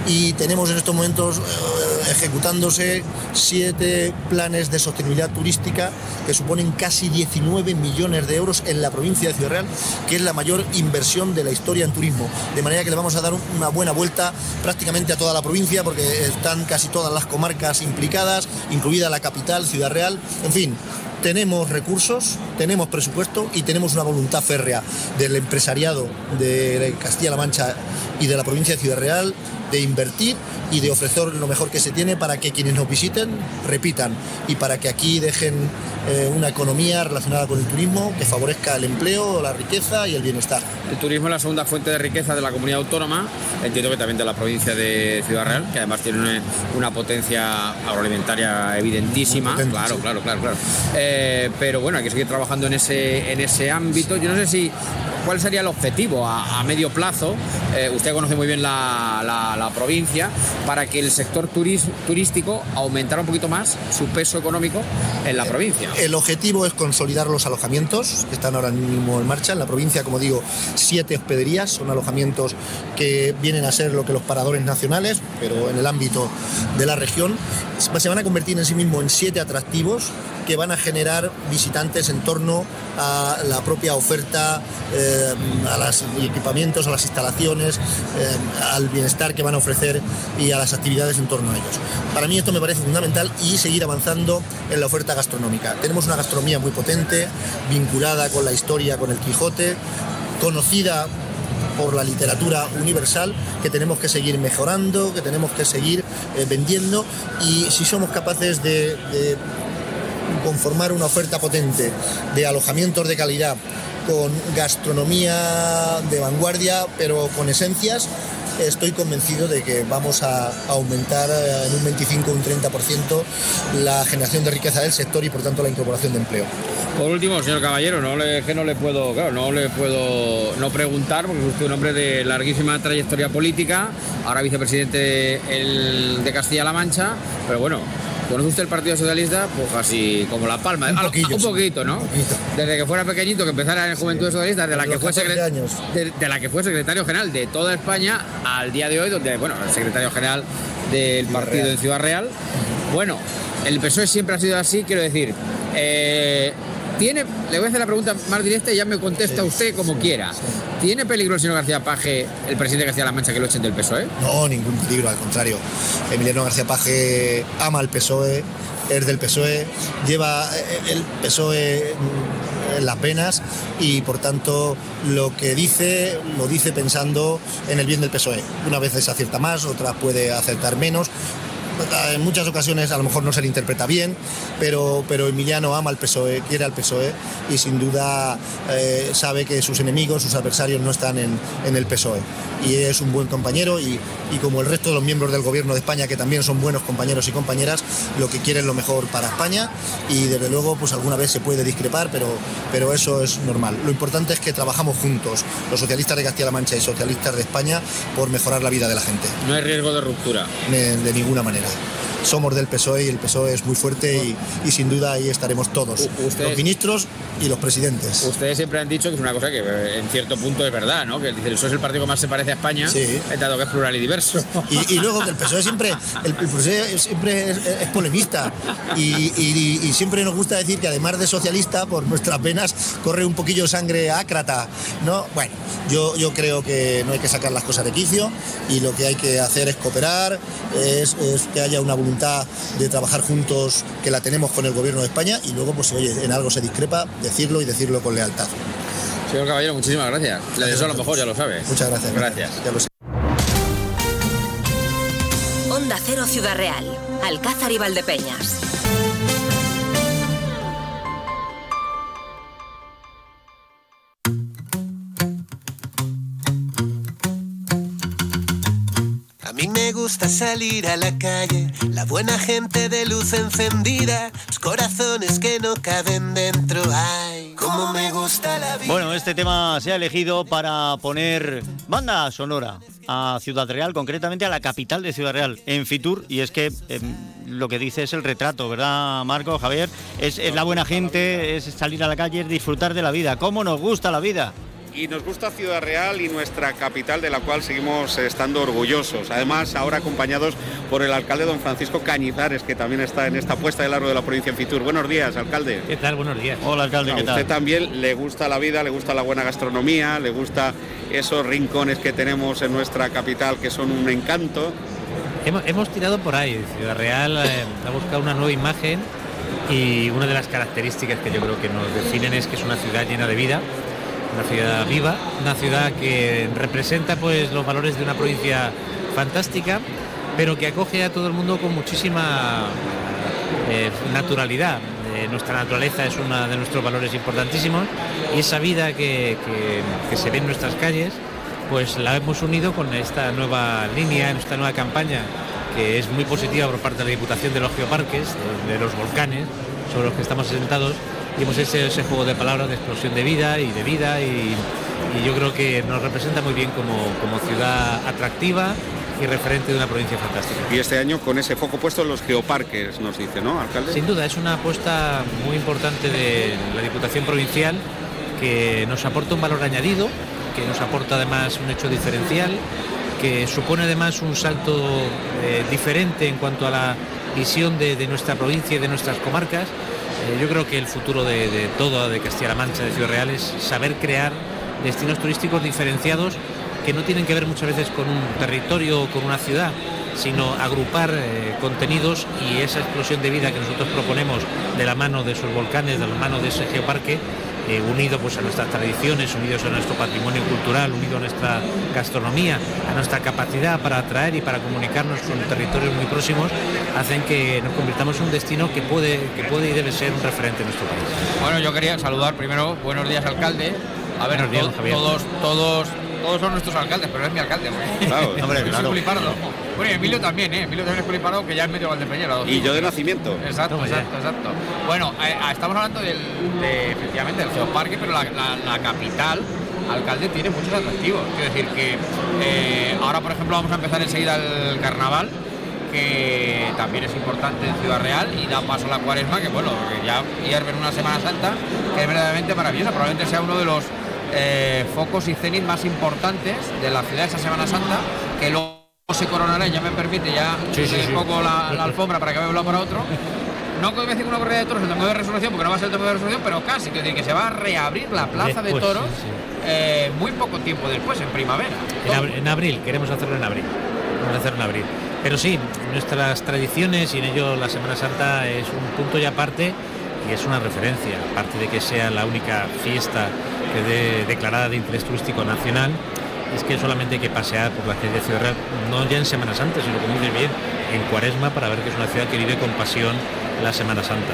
y tenemos en estos momentos eh, ejecutándose siete planes de sostenibilidad turística que suponen casi 19 millones de euros en la provincia de Ciudad Real, que es la mayor inversión de la historia en turismo. De manera que le vamos a dar una buena vuelta prácticamente a toda la provincia porque están casi todas las comarcas implicadas, incluida la capital, Ciudad Real. En fin, tenemos recursos, tenemos presupuesto y tenemos una voluntad férrea del empresariado de Castilla-La Mancha y de la provincia de Ciudad Real de invertir y de ofrecer lo mejor que se tiene para que quienes nos visiten repitan y para que aquí dejen eh, una economía relacionada con el turismo que favorezca el empleo, la riqueza y el bienestar.
El turismo es la segunda fuente de riqueza de la comunidad autónoma, entiendo que también de la provincia de Ciudad Real, que además tiene una, una potencia agroalimentaria evidentísima.
Potente,
claro,
sí.
claro, claro, claro. Eh, pero bueno, hay que seguir trabajando en ese, en ese ámbito. Yo no sé si cuál sería el objetivo a, a medio plazo. Eh, usted conoce muy bien la, la- la provincia para que el sector turístico aumentara un poquito más su peso económico en la provincia.
El objetivo es consolidar los alojamientos que están ahora mismo en marcha. En la provincia, como digo, siete hospederías. Son alojamientos que vienen a ser lo que los paradores nacionales, pero en el ámbito de la región. Se van a convertir en sí mismo en siete atractivos que van a generar visitantes en torno a la propia oferta, eh, a los equipamientos, a las instalaciones, eh, al bienestar que van a ofrecer y a las actividades en torno a ellos. Para mí esto me parece fundamental y seguir avanzando en la oferta gastronómica. Tenemos una gastronomía muy potente, vinculada con la historia, con el Quijote, conocida por la literatura universal que tenemos que seguir mejorando, que tenemos que seguir eh, vendiendo y si somos capaces de, de conformar una oferta potente de alojamientos de calidad con gastronomía de vanguardia pero con esencias estoy convencido de que vamos a aumentar eh, en un 25 o un 30% la generación de riqueza del sector y por tanto la incorporación de empleo.
Por último, señor Caballero, no le, que no le puedo, no le puedo no preguntar, porque es usted un hombre de larguísima trayectoria política, ahora vicepresidente de Castilla-La Mancha, pero bueno, ¿conoce usted el Partido Socialista? Pues casi como la palma.
Un
Ah, un poquito, ¿no? Desde que fuera pequeñito, que empezara en Juventud Socialista, de la, que fue
los 14
secre-
años.
de, de la que fue secretario general de toda España al día de hoy, donde, bueno, el secretario general del partido
Real.
de Ciudad Real. Bueno, el PSOE siempre ha sido así, quiero decir. eh, tiene, le voy a hacer la pregunta más directa y ya me contesta usted como quiera. ¿Tiene peligro el señor García Paje, el presidente de Castilla-La Mancha, que lo echen del PSOE?
No, ningún peligro, al contrario. Emiliano García Paje ama al PSOE, es del PSOE, lleva eh, el PSOE en las venas y por tanto lo que dice lo dice pensando en el bien del PSOE. Una vez se acierta más, otras puede acertar menos. En muchas ocasiones a lo mejor no se le interpreta bien, pero, pero Emiliano ama al PSOE, quiere al PSOE y sin duda eh, sabe que sus enemigos, sus adversarios no están en, en el PSOE. Y es un buen compañero y, y como el resto de los miembros del gobierno de España, que también son buenos compañeros y compañeras, lo que quieren lo mejor para España y desde luego pues alguna vez se puede discrepar, pero, pero eso es normal. Lo importante es que trabajamos juntos, los socialistas de Castilla-La Mancha y socialistas de España, por mejorar la vida de la gente
No hay riesgo de ruptura.
de, de ninguna manera. Thanks. Somos del PSOE E y el PSOE es muy fuerte y, y sin duda ahí estaremos todos,
U- usted-
los ministros y los presidentes.
Ustedes siempre han dicho que es una cosa que eh, en cierto punto es verdad, ¿no? Que el PSOE es el partido que más se parece a España,
Sí.
dado que es plural y diverso.
Y, y luego que el PSOE siempre, el, el PSOE siempre es, es polemista y, y- siempre nos gusta decir que además de socialista, por nuestras venas corre un poquillo sangre ácrata, ¿no? Bueno, yo, yo creo que no hay que sacar las cosas de quicio y lo que hay que hacer es cooperar, es, es que haya una voluntad de trabajar juntos que la tenemos con el gobierno de España y luego, pues si oye, en algo se discrepa, decirlo y decirlo con lealtad.
Señor Caballero, muchísimas gracias. Le deseo lo mejor, ya lo sabe.
Muchas gracias.
Gracias.
Ya lo sé.
Onda Cero Ciudad Real, Alcázar y Valdepeñas.
Gusta salir a la calle, la buena gente de luz encendida, los corazones que no caben dentro. Ay, cómo me gusta la vida.
Bueno, este tema se ha elegido para poner banda sonora a Ciudad Real, concretamente a la capital de Ciudad Real, en Fitur, y es que em, lo que dice es el retrato, ¿verdad, Marco, Javier? Es, es la buena gente, es salir a la calle, es disfrutar de la vida. ¿Cómo nos gusta la vida?
Y nos gusta Ciudad Real y nuestra capital de la cual seguimos estando orgullosos. Además, ahora acompañados por el alcalde don Francisco Cañizares, que también está en esta puesta de largo de la provincia en Fitur. Buenos días, alcalde.
¿Qué tal? Buenos días.
Hola, alcalde,
A
¿qué
usted
tal?
también le gusta la vida, le gusta la buena gastronomía, le gusta esos rincones que tenemos en nuestra capital que son un encanto.
Hemos, hemos tirado por ahí. Ciudad Real eh, ha buscado una nueva imagen y una de las características que yo creo que nos definen es que es una ciudad llena de vida, una ciudad viva, una ciudad que representa pues los valores de una provincia fantástica, pero que acoge a todo el mundo con muchísima eh, naturalidad. Eh, nuestra naturaleza es uno de nuestros valores importantísimos y esa vida que, que- se ve en nuestras calles, pues la hemos unido con esta nueva línea, esta nueva campaña que es muy positiva por parte de la Diputación de los Geoparques, de, de los volcanes, sobre los que estamos sentados, hemos hecho ese juego de palabras de explosión de vida y de vida, y, y yo creo que nos representa muy bien como, como ciudad atractiva y referente de una provincia fantástica.
Y este año con ese foco puesto en los geoparques, nos dice, ¿no, alcalde?
Sin duda, es una apuesta muy importante de la Diputación Provincial que nos aporta un valor añadido, que nos aporta además un hecho diferencial, que supone además un salto eh, diferente en cuanto a la visión de, de nuestra provincia y de nuestras comarcas. Eh, yo creo que el futuro de, de todo, de Castilla-La Mancha, de Ciudad Real, es saber crear destinos turísticos diferenciados que no tienen que ver muchas veces con un territorio o con una ciudad, sino agrupar eh, contenidos y esa explosión de vida que nosotros proponemos de la mano de esos volcanes, de la mano de ese geoparque, eh, unido pues a nuestras tradiciones, unidos a nuestro patrimonio cultural, unido a nuestra gastronomía, a nuestra capacidad para atraer y para comunicarnos con territorios muy próximos, hacen que nos convirtamos en un destino que puede, que puede y debe ser un referente en nuestro país.
Bueno, yo quería saludar primero, buenos días alcalde. A ver,
Buenos días,
to-
Javier.
todos, todos, todos son nuestros alcaldes, pero es mi alcalde. hombre.
Claro, hombre, claro.
Bueno, y Emilio también, ¿eh? Emilio también es Pulipardo, que ya es medio Valdepeñero.
Y yo de nacimiento.
Exacto,
Toma ya.
exacto, exacto. Bueno, eh, ah, estamos hablando del, de, efectivamente del geoparque, pero la, la- la capital, alcalde, tiene muchos atractivos. Quiero decir que eh, ahora, por ejemplo, vamos a empezar enseguida el carnaval que también es importante en Ciudad Real y da paso a la cuaresma, que bueno, que ya hierve en una Semana Santa, que es verdaderamente maravillosa, probablemente sea uno de los eh, focos y cenit más importantes de la ciudad esa Semana Santa, que luego se coronará, y ya me permite ya
Sí,
un poco la, la alfombra para que vea un para otro. No voy a decir una corrida de toros, el domingo de resurrección, porque no va a ser el domingo de resurrección, pero casi, que, que se va a reabrir la plaza de toros eh, muy poco tiempo después, en primavera.
En, abri- en abril, queremos hacerlo en abril. Vamos a hacerlo en abril. Pero sí, nuestras tradiciones y en ello la Semana Santa es un punto y aparte y es una referencia, aparte de que sea la única fiesta que de- declarada de interés turístico nacional, es que solamente hay que pasear por la calle de Ciudad Real, no ya en Semana Santa, sino como dice bien, en Cuaresma para ver que es una ciudad que vive con pasión la Semana Santa.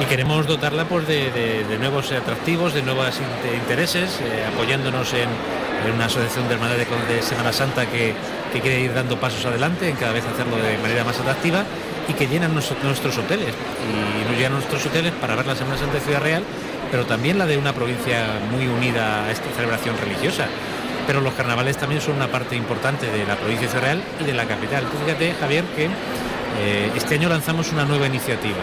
Y queremos dotarla pues, de, nuevos atractivos, de nuevos inte- intereses, eh, apoyándonos en, una asociación de hermandad de, Semana Santa que, que quiere ir dando pasos adelante, en cada vez hacerlo de manera más atractiva y que llenan nuestros hoteles. Y nos llenan nuestros hoteles para ver la Semana Santa de Ciudad Real, pero también la de una provincia muy unida a esta celebración religiosa. Pero los carnavales también son una parte importante de la provincia de Ciudad Real y de la capital. Tú fíjate, Javier, que eh, este año lanzamos una nueva iniciativa.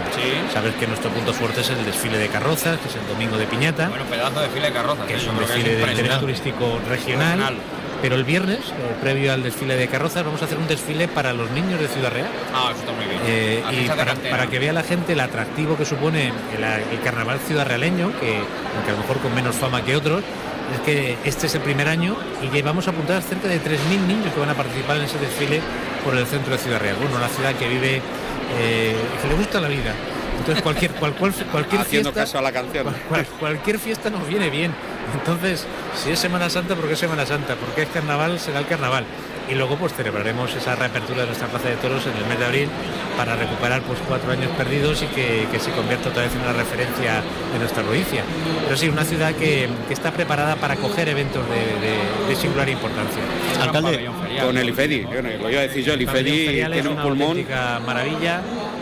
Sabes que nuestro punto fuerte es el desfile de carrozas, que es el domingo de Piñata,
Bueno, pedazo de fila de carrozas.
que
¿eh?
es un desfile de interés turístico regional.
Regional.
Pero el viernes, eh, previo al desfile de carrozas, vamos a hacer un desfile para los niños de Ciudad Real.
Ah, eso está muy bien.
Eh, y para, que vea la gente el atractivo que supone el, el carnaval ciudad realeño, que aunque a lo mejor con menos fama que otros, es que este es el primer año y que vamos a apuntar cerca de 3.000 niños que van a participar en ese desfile por el centro de Ciudad Real. Bueno, una ciudad que vive, eh, que le gusta la vida. Entonces cualquier, cual- cual- cualquier
Haciendo
fiesta,
caso a la canción.
cual- cual- cualquier fiesta nos viene bien. Entonces, si es Semana Santa, ¿por qué es Semana Santa? Porque es carnaval, será el carnaval. Y luego pues celebraremos esa reapertura de nuestra Plaza de Toros en el mes de abril para recuperar pues cuatro años perdidos y que, que se convierta otra vez en una referencia de nuestra provincia. Pero sí, una ciudad que, que está preparada para acoger eventos de, de- de singular importancia.
Alcalde, con el IFEDI, bueno, lo iba a decir yo, el
pabellón
IFEDI
ferial es
tiene un
una
pulmón.
maravilla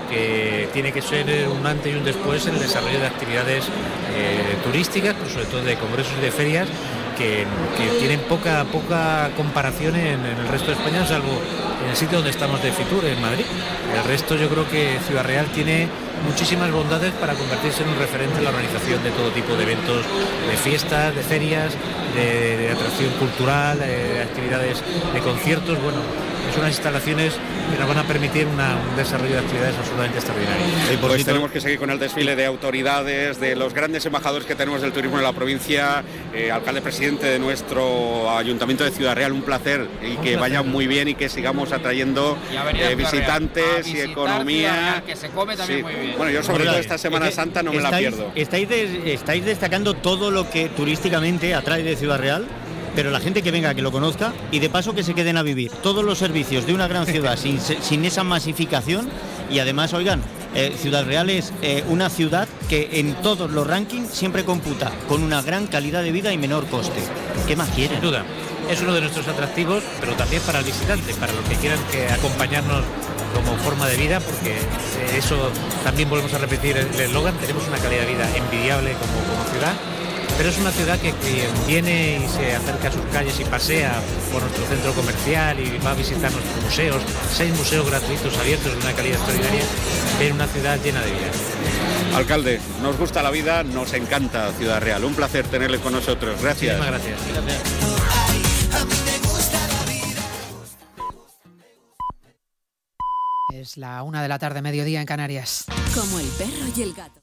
que tiene que ser un antes y un después en el desarrollo de actividades eh, turísticas, pero sobre todo de congresos y de ferias que, tienen poca poca comparación en, el resto de España, salvo en el sitio donde estamos de Fitur, en Madrid. El resto yo creo que Ciudad Real tiene muchísimas bondades para convertirse en un referente en la organización de todo tipo de eventos, de fiestas, de ferias, de, atracción cultural, de actividades de conciertos. Bueno, es unas instalaciones que nos van a permitir una- un desarrollo de actividades absolutamente extraordinario.
Pues tenemos que seguir con el desfile de autoridades, de los grandes embajadores que tenemos del turismo en la provincia, eh, alcalde presidente de nuestro ayuntamiento de Ciudad Real, un placer y que vaya muy bien y que sigamos atrayendo eh, visitantes y economía.
Real, que se come también
Sí.
muy bien.
Bueno, yo sobre todo esta Semana
Es
Santa no me la pierdo.
Estáis, de- estáis destacando todo lo que turísticamente atrae de Ciudad Real, pero la gente que venga, que lo conozca y de paso que se queden a vivir todos los servicios de una gran ciudad sin, sin esa masificación y además, oigan, eh, Ciudad Real es eh, una ciudad que en todos los rankings siempre computa con una gran calidad de vida y menor coste. ¿Qué más quieren?
Sin duda, es uno de nuestros atractivos, pero también para el visitante, para los que quieran que acompañarnos como forma de vida, porque eh, eso también volvemos a repetir el eslogan, tenemos una calidad de vida envidiable como, como ciudad, pero es una ciudad que quien viene y se acerca a sus calles y pasea por nuestro centro comercial y va a visitar nuestros museos, seis museos gratuitos abiertos de una calidad extraordinaria, ver una ciudad llena de vida.
Alcalde, nos gusta la vida, nos encanta Ciudad Real. Un placer tenerle con nosotros. Gracias.
Muchísimas gracias.
Es la una de la tarde, mediodía en Canarias.
Como el perro y el gato.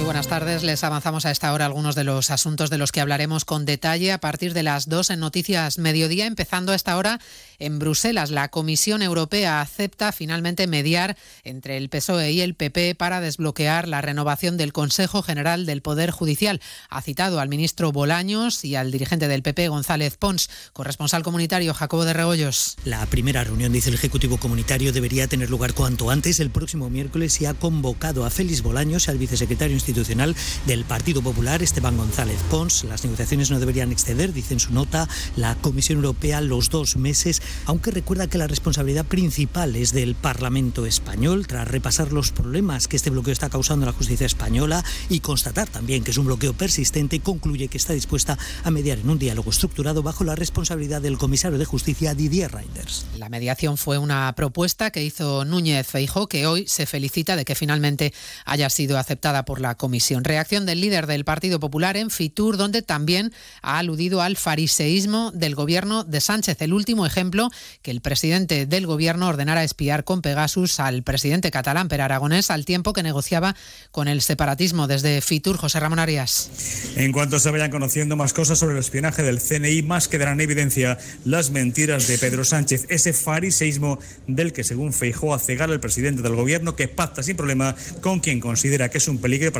Muy buenas tardes. Les avanzamos a esta hora algunos de los asuntos de los que hablaremos con detalle a partir de las dos en Noticias Mediodía, empezando a esta hora en Bruselas. La Comisión Europea acepta finalmente mediar entre el PSOE y el PP para desbloquear la renovación del Consejo General del Poder Judicial. Ha citado al ministro Bolaños y al dirigente del PP, González Pons, corresponsal comunitario Jacobo de Regoyos.
La primera reunión, dice el Ejecutivo Comunitario, debería tener lugar cuanto antes, el próximo miércoles, y ha convocado a Félix Bolaños, al vicesecretario institucional del Partido Popular, Esteban González Pons. Las negociaciones no deberían exceder, dice en su nota, la Comisión Europea los dos meses, aunque recuerda que la responsabilidad principal es del Parlamento español, tras repasar los problemas que este bloqueo está causando en la justicia española y constatar también que es un bloqueo persistente, concluye que está dispuesta a mediar en un diálogo estructurado bajo la responsabilidad del comisario de Justicia, Didier Reinders.
La mediación fue una propuesta que hizo Núñez Feijó, que hoy se felicita de que finalmente haya sido aceptada por la comisión. Reacción del líder del Partido Popular en Fitur, donde también ha aludido al fariseísmo del gobierno de Sánchez. El último ejemplo, que el presidente del gobierno ordenara espiar con Pegasus al presidente catalán Per Aragonés al tiempo que negociaba con el separatismo. Desde Fitur, José Ramón Arias.
En cuanto se vayan conociendo más cosas sobre el espionaje del CNI, más quedarán en evidencia las mentiras de Pedro Sánchez, ese fariseísmo del que, según Feijó, hace gala el presidente del gobierno, que pacta sin problema con quien considera que es un peligro para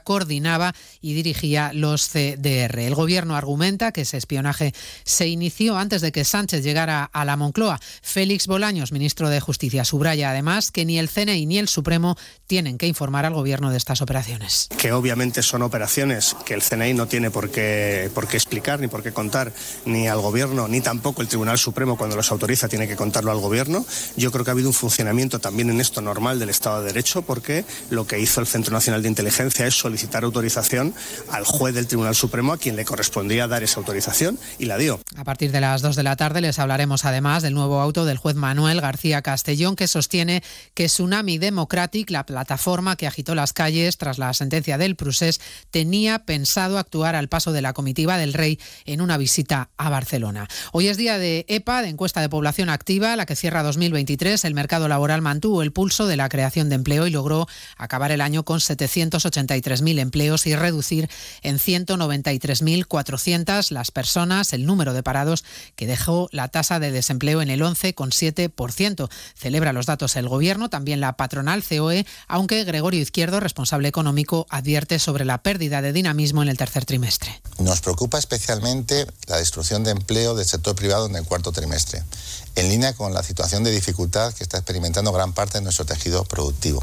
coordinaba y dirigía los CDR. El gobierno argumenta que ese espionaje se inició antes de que Sánchez llegara a la Moncloa. Félix Bolaños, ministro de Justicia, subraya además que ni el CNI ni el Supremo tienen que informar al gobierno de estas operaciones.
que obviamente son operaciones que el CNI no tiene por qué, por qué explicar ni por qué contar ni al gobierno ni tampoco el Tribunal Supremo cuando los autoriza tiene que contarlo al gobierno. Yo creo que ha habido un funcionamiento también en esto normal del Estado de Derecho porque lo que hizo el Centro Nacional de Inteligencia es
solicitar autorización al juez del Tribunal Supremo a quien le correspondía dar esa autorización y la dio.
A partir de las 2 de la tarde les hablaremos además del nuevo auto del juez Manuel García Castellón que sostiene que Tsunami Democratic, la plataforma que agitó las calles tras la sentencia del Prusés, tenía pensado actuar al paso de la comitiva del rey en una visita a Barcelona. Hoy es día de EPA, de encuesta de población activa, la que cierra 2023. El mercado laboral mantuvo el pulso de la creación de empleo y logró acabar el año con 783.000 empleos y reducir en 193.400 las personas, el número de parados que dejó la tasa de desempleo en el 11,7%. Celebra los datos el gobierno, también la patronal COE, aunque Gregorio Izquierdo, responsable económico, advierte sobre la pérdida de dinamismo en el tercer trimestre.
Nos preocupa especialmente la destrucción de empleo del sector privado en el cuarto trimestre, en línea con la situación de dificultad que está experimentando gran parte de nuestro tejido productivo.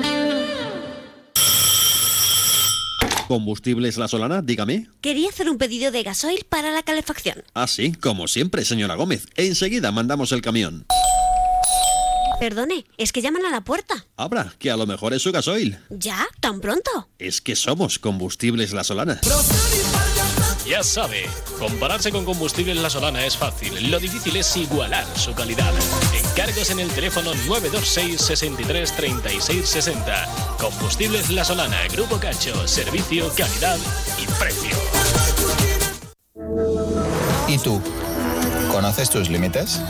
¿Combustibles La Solana? Dígame.
Quería hacer un pedido de gasoil para la calefacción.
Ah, sí, como siempre, señora Gómez. Enseguida mandamos el camión.
Perdone, es que llaman a la puerta.
Abra, que a lo mejor es su gasoil.
¿Ya? ¿Tan pronto?
Es que somos Combustibles La Solana.
Ya sabe, compararse con Combustibles La Solana es fácil. Lo difícil es igualar su calidad. Encargos en el teléfono 926 63 36 60. Combustibles La Solana, Grupo Cacho, servicio, calidad y precio.
¿Y tú? ¿Conoces tus límites?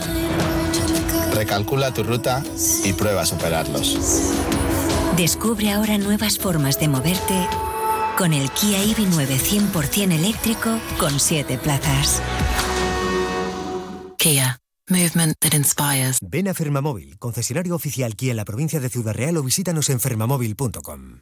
Recalcula tu ruta y prueba a superarlos.
Descubre ahora nuevas formas de moverte con el Kia EV9 100% eléctrico con 7 plazas.
Kia. Movement that inspires.
Ven a Fermamóvil, concesionario oficial Kia en la provincia de Ciudad Real o visítanos en fermamóvil.com.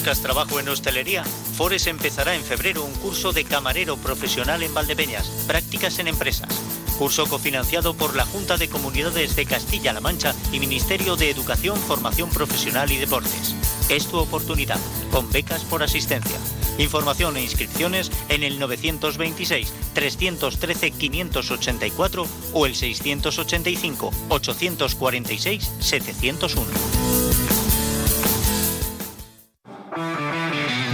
¿Buscas trabajo en hostelería? Fores empezará en febrero un curso de camarero profesional en Valdepeñas, prácticas en empresas. Curso cofinanciado por la Junta de Comunidades de Castilla-La Mancha y Ministerio de Educación, Formación Profesional y Deportes. Es tu oportunidad, con becas por asistencia. Información e inscripciones en el 926-313-584 o el 685-846-701.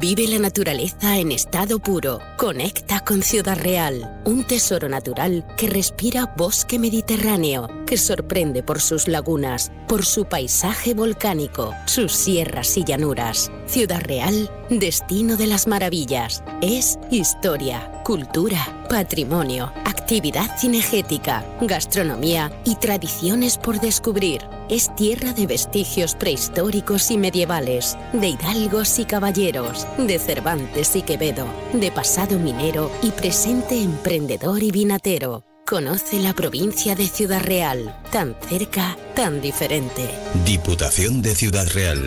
Vive la naturaleza en estado puro. Conecta con Ciudad Real, un tesoro natural que respira bosque mediterráneo, que sorprende por sus lagunas, por su paisaje volcánico, sus sierras y llanuras. Ciudad Real, destino de las maravillas. Es historia, cultura, patrimonio, actividad cinegética, gastronomía y tradiciones por descubrir. Es tierra de vestigios prehistóricos y medievales, de hidalgos y caballeros, de Cervantes y Quevedo, de pasado minero y presente emprendedor y vinatero. Conoce la provincia de Ciudad Real, tan cerca, tan diferente.
Diputación de Ciudad Real.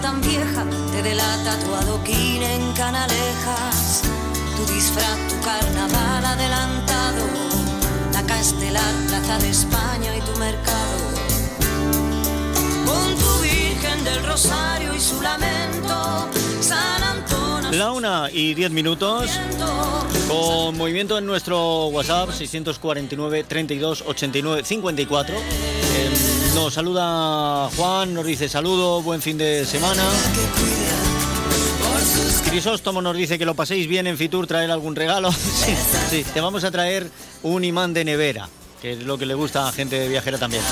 Tan vieja, te delata tu adoquín en canalejas, tu disfraz, tu carnaval adelantado, la castelar, plaza de España y tu mercado. Con tu Virgen del Rosario y su lamento, San Antonio.
La una y diez minutos. Con movimiento en nuestro WhatsApp 649 32 89 54. Eh, nos saluda Juan, nos dice saludo, buen fin de semana. Crisóstomo nos dice que lo paséis bien en Fitur, traer algún regalo. Sí, sí, te vamos a traer un imán de nevera, que es lo que le gusta a gente viajera también.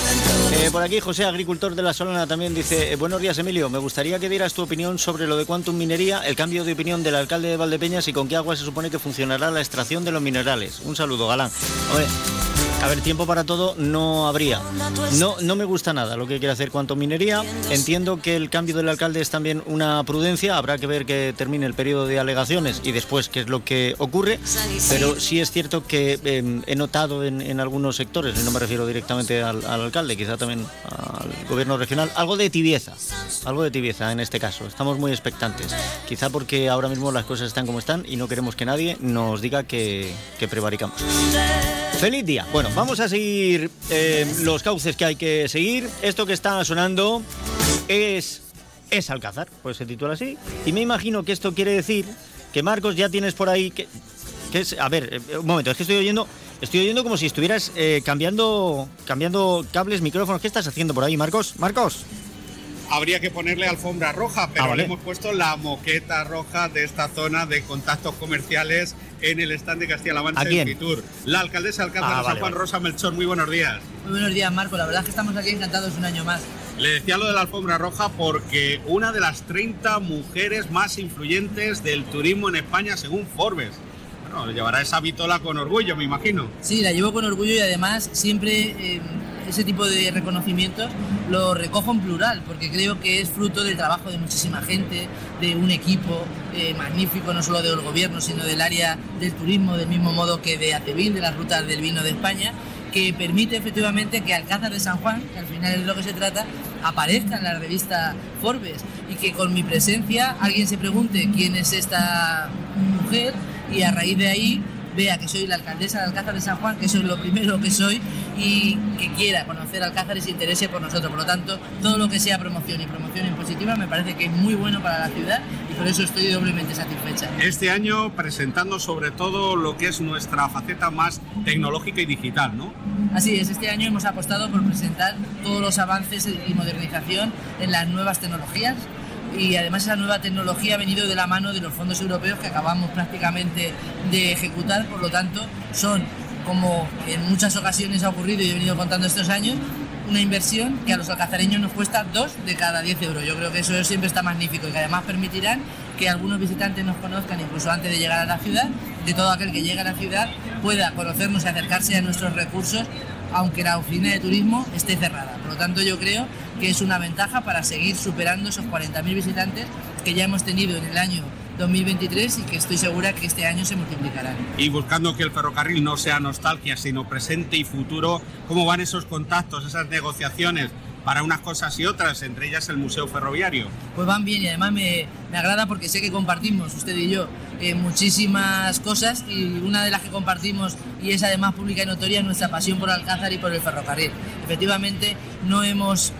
Eh, por aquí José, agricultor de la Solana, también dice, eh, buenos días Emilio, me gustaría que dieras tu opinión sobre lo de Quantum Minería, el cambio de opinión del alcalde de Valdepeñas y con qué agua se supone que funcionará la extracción de los minerales. Un saludo, Galán. A ver, tiempo para todo no habría. No, no me gusta nada lo que quiere hacer Quantum Minería. Entiendo que el cambio del alcalde es también una prudencia. Habrá que ver que termine el periodo de alegaciones y después qué es lo que ocurre. Pero sí es cierto que eh, he notado en algunos sectores, y no me refiero directamente al, al alcalde, quizá también al gobierno regional, algo de tibieza. Algo de tibieza en este caso. Estamos muy expectantes. Quizá porque ahora mismo las cosas están como están y no queremos que nadie nos diga que, que prevaricamos. Feliz día. Bueno, vamos a seguir eh, los cauces que hay que seguir. Esto que está sonando es, es Alcázar, pues se titula así. Y me imagino que esto quiere decir que Marcos ya tienes por ahí que, que es, a ver, eh, un momento, es que estoy oyendo, estoy oyendo como si estuvieras eh, cambiando, cambiando cables, micrófonos. ¿Qué estás haciendo por ahí, Marcos? Marcos.
Habría que ponerle alfombra roja, pero
Ah, vale.
le hemos puesto la moqueta roja de esta zona de contactos comerciales en el stand de Castilla-La Mancha
¿A
en
quién?
Fitur. La alcaldesa de Alcázar
Ah,
de San
vale,
Juan
vale.
Rosa Melchor, muy buenos días.
Muy buenos días, Marco. La verdad es que estamos aquí encantados un año más.
Le decía lo de la alfombra roja porque una de las 30 mujeres más influyentes del turismo en España según Forbes. Bueno, llevará esa vitola con orgullo, me imagino.
Sí, la llevo con orgullo y además siempre eh, ese tipo de reconocimientos lo recojo en plural, porque creo que es fruto del trabajo de muchísima gente, de un equipo eh, magnífico, no solo del gobierno, sino del área del turismo, del mismo modo que de Acevin, de las rutas del vino de España, que permite efectivamente que Alcázar de San Juan, que al final es de lo que se trata, aparezca en la revista Forbes y que con mi presencia alguien se pregunte quién es esta mujer y a raíz de ahí vea que soy la alcaldesa de Alcázar de San Juan, que eso es lo primero que soy, y que quiera conocer Alcázar y se interese por nosotros. Por lo tanto, todo lo que sea promoción y promoción en positiva me parece que es muy bueno para la ciudad y por eso estoy doblemente satisfecha.
Este año presentando sobre todo lo que es nuestra faceta más tecnológica y digital, ¿no?
Así es, este año hemos apostado por presentar todos los avances y modernización en las nuevas tecnologías y además esa nueva tecnología ha venido de la mano de los fondos europeos que acabamos prácticamente de ejecutar, por lo tanto son, como en muchas ocasiones ha ocurrido y he venido contando estos años, una inversión que a los alcazareños nos cuesta dos de cada 10 euros. Yo creo que eso siempre está magnífico y que además permitirán que algunos visitantes nos conozcan incluso antes de llegar a la ciudad, de todo aquel que llegue a la ciudad pueda conocernos y acercarse a nuestros recursos aunque la oficina de turismo esté cerrada. Por lo tanto, yo creo que es una ventaja para seguir superando esos 40.000 visitantes que ya hemos tenido en el año 2023 y que estoy segura que este año se multiplicarán.
Y buscando que el ferrocarril no sea nostalgia, sino presente y futuro, ¿cómo van esos contactos, esas negociaciones? Para unas cosas y otras, entre ellas el Museo Ferroviario.
Pues van bien y además me, me agrada porque sé que compartimos, usted y yo, eh, muchísimas cosas y una de las que compartimos y es además pública y notoria es nuestra pasión por Alcázar y por el ferrocarril. Efectivamente, no hemos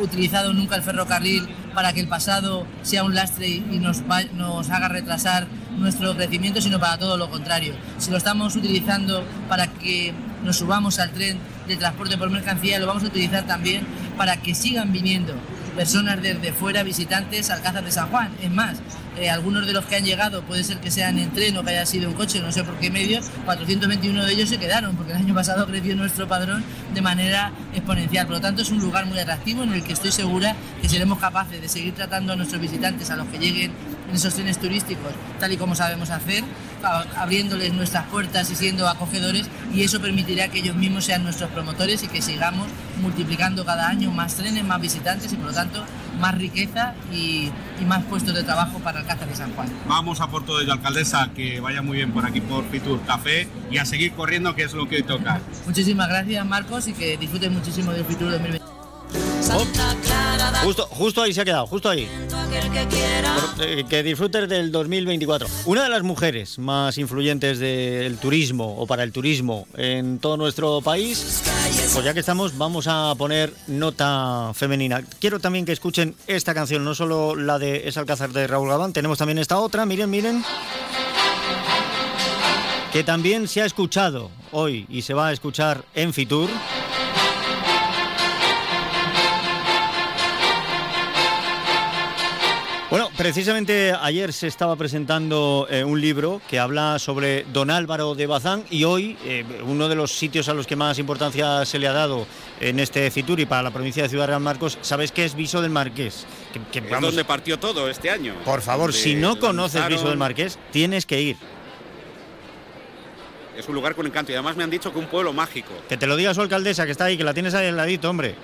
utilizado nunca el ferrocarril para que el pasado sea un lastre y nos, nos haga retrasar nuestro crecimiento, sino para todo lo contrario. Si lo estamos utilizando para que nos subamos al tren de transporte por mercancía, lo vamos a utilizar también para que sigan viniendo personas desde fuera, visitantes al Alcázar de San Juan. Es más, eh, algunos de los que han llegado puede ser que sean en tren o que haya sido en coche, no sé por qué medio, 421 de ellos se quedaron, porque el año pasado creció nuestro padrón de manera exponencial. Por lo tanto, es un lugar muy atractivo en el que estoy segura que seremos capaces de seguir tratando a nuestros visitantes, a los que lleguen en esos trenes turísticos, tal y como sabemos hacer, abriéndoles nuestras puertas y siendo acogedores, y eso permitirá que ellos mismos sean nuestros promotores y que sigamos multiplicando cada año más trenes, más visitantes y por lo tanto más riqueza y, más puestos de trabajo para el Alcázar de San Juan.
Vamos a por todo ello, alcaldesa, que vaya muy bien por aquí por Fitur Café y a seguir corriendo, que es lo que hoy toca.
Muchísimas gracias, Marcos, y que disfruten muchísimo del Fitur 2020.
Justo, justo ahí se ha quedado, justo ahí. Eh, que disfrutes del 2024. Una de las mujeres más influyentes del turismo o para el turismo en todo nuestro país. Pues ya que estamos, vamos a poner nota femenina. Quiero también que escuchen esta canción, no solo la de Es Alcázar de Raúl Gabán, tenemos también esta otra, miren, miren. Que también se ha escuchado hoy y se va a escuchar en Fitur. Precisamente ayer se estaba presentando eh, un libro que habla sobre don Álvaro de Bazán y hoy eh, uno de los sitios a los que más importancia se le ha dado en este Fitur y para la provincia de Ciudad Real Marcos, ¿sabes qué es Viso del Marqués?
Que, es donde partió todo este año.
Por favor, si no conoces Viso del Marqués, tienes que ir.
Es un lugar con encanto y además me han dicho que un pueblo mágico.
Que te lo diga su alcaldesa que está ahí, que la tienes ahí al ladito, hombre.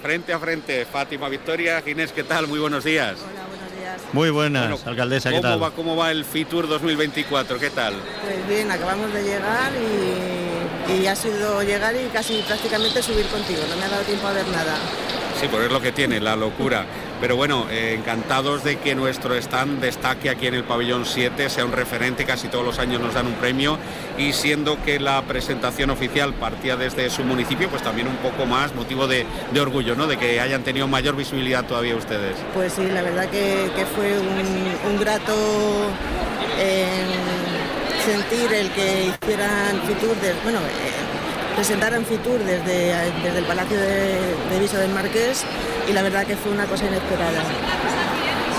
Frente a frente, Fátima Victoria, Ginés, ¿qué tal? Muy buenos días.
Muy buenas, alcaldesa,
¿qué
tal?
Va, ¿Cómo va el FITUR 2024? ¿Qué tal?
Pues bien, acabamos de llegar y, y ha sido llegar y casi prácticamente subir contigo, no me ha dado tiempo a ver nada.
Sí, pues es lo que tiene, la locura. Pero bueno, eh, encantados de que nuestro stand destaque aquí en el pabellón 7, sea un referente, casi todos los años nos dan un premio y siendo que la presentación oficial partía desde su municipio, pues también un poco más motivo de, orgullo, ¿no? De que hayan tenido mayor visibilidad todavía ustedes.
Pues sí, la verdad que, fue un, grato eh, sentir el que hicieran Fitur, bueno, eh, presentaran Fitur desde, desde el Palacio de, de Viso del Marqués y la verdad que fue una cosa inesperada.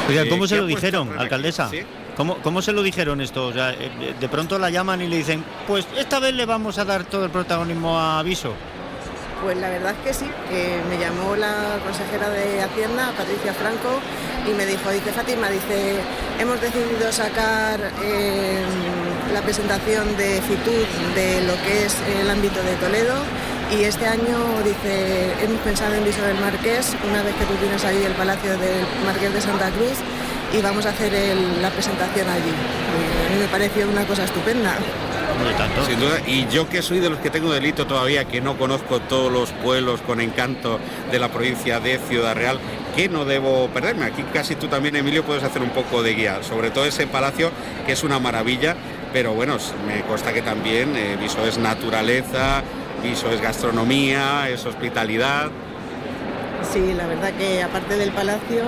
Oiga, ¿cómo se lo dijeron, alcaldesa? ¿Cómo, ¿Cómo, se lo dijeron esto? O sea, eh, de pronto la llaman y le dicen, pues esta vez le vamos a dar todo el protagonismo a Aviso.
Pues la verdad es que sí, que me llamó la consejera de Hacienda, Patricia Franco, y me dijo, dice Fátima, dice, hemos decidido sacar eh, la presentación de FITUR de lo que es el ámbito de Toledo y este año, dice, hemos pensado en Viso del Marqués, una vez que tú tienes ahí el Palacio del Marqués de Santa Cruz, y vamos a hacer la presentación allí. a mí me pareció una cosa estupenda.
Sin duda, y yo que soy de los que tengo delito todavía, que no conozco todos los pueblos con encanto de la provincia de Ciudad Real, que no debo perderme. Aquí casi tú también, Emilio, puedes hacer un poco de guía, sobre todo ese palacio que es una maravilla, pero bueno, me consta que también eh, Viso es naturaleza, Viso es gastronomía, es hospitalidad.
Sí, la verdad que aparte del palacio,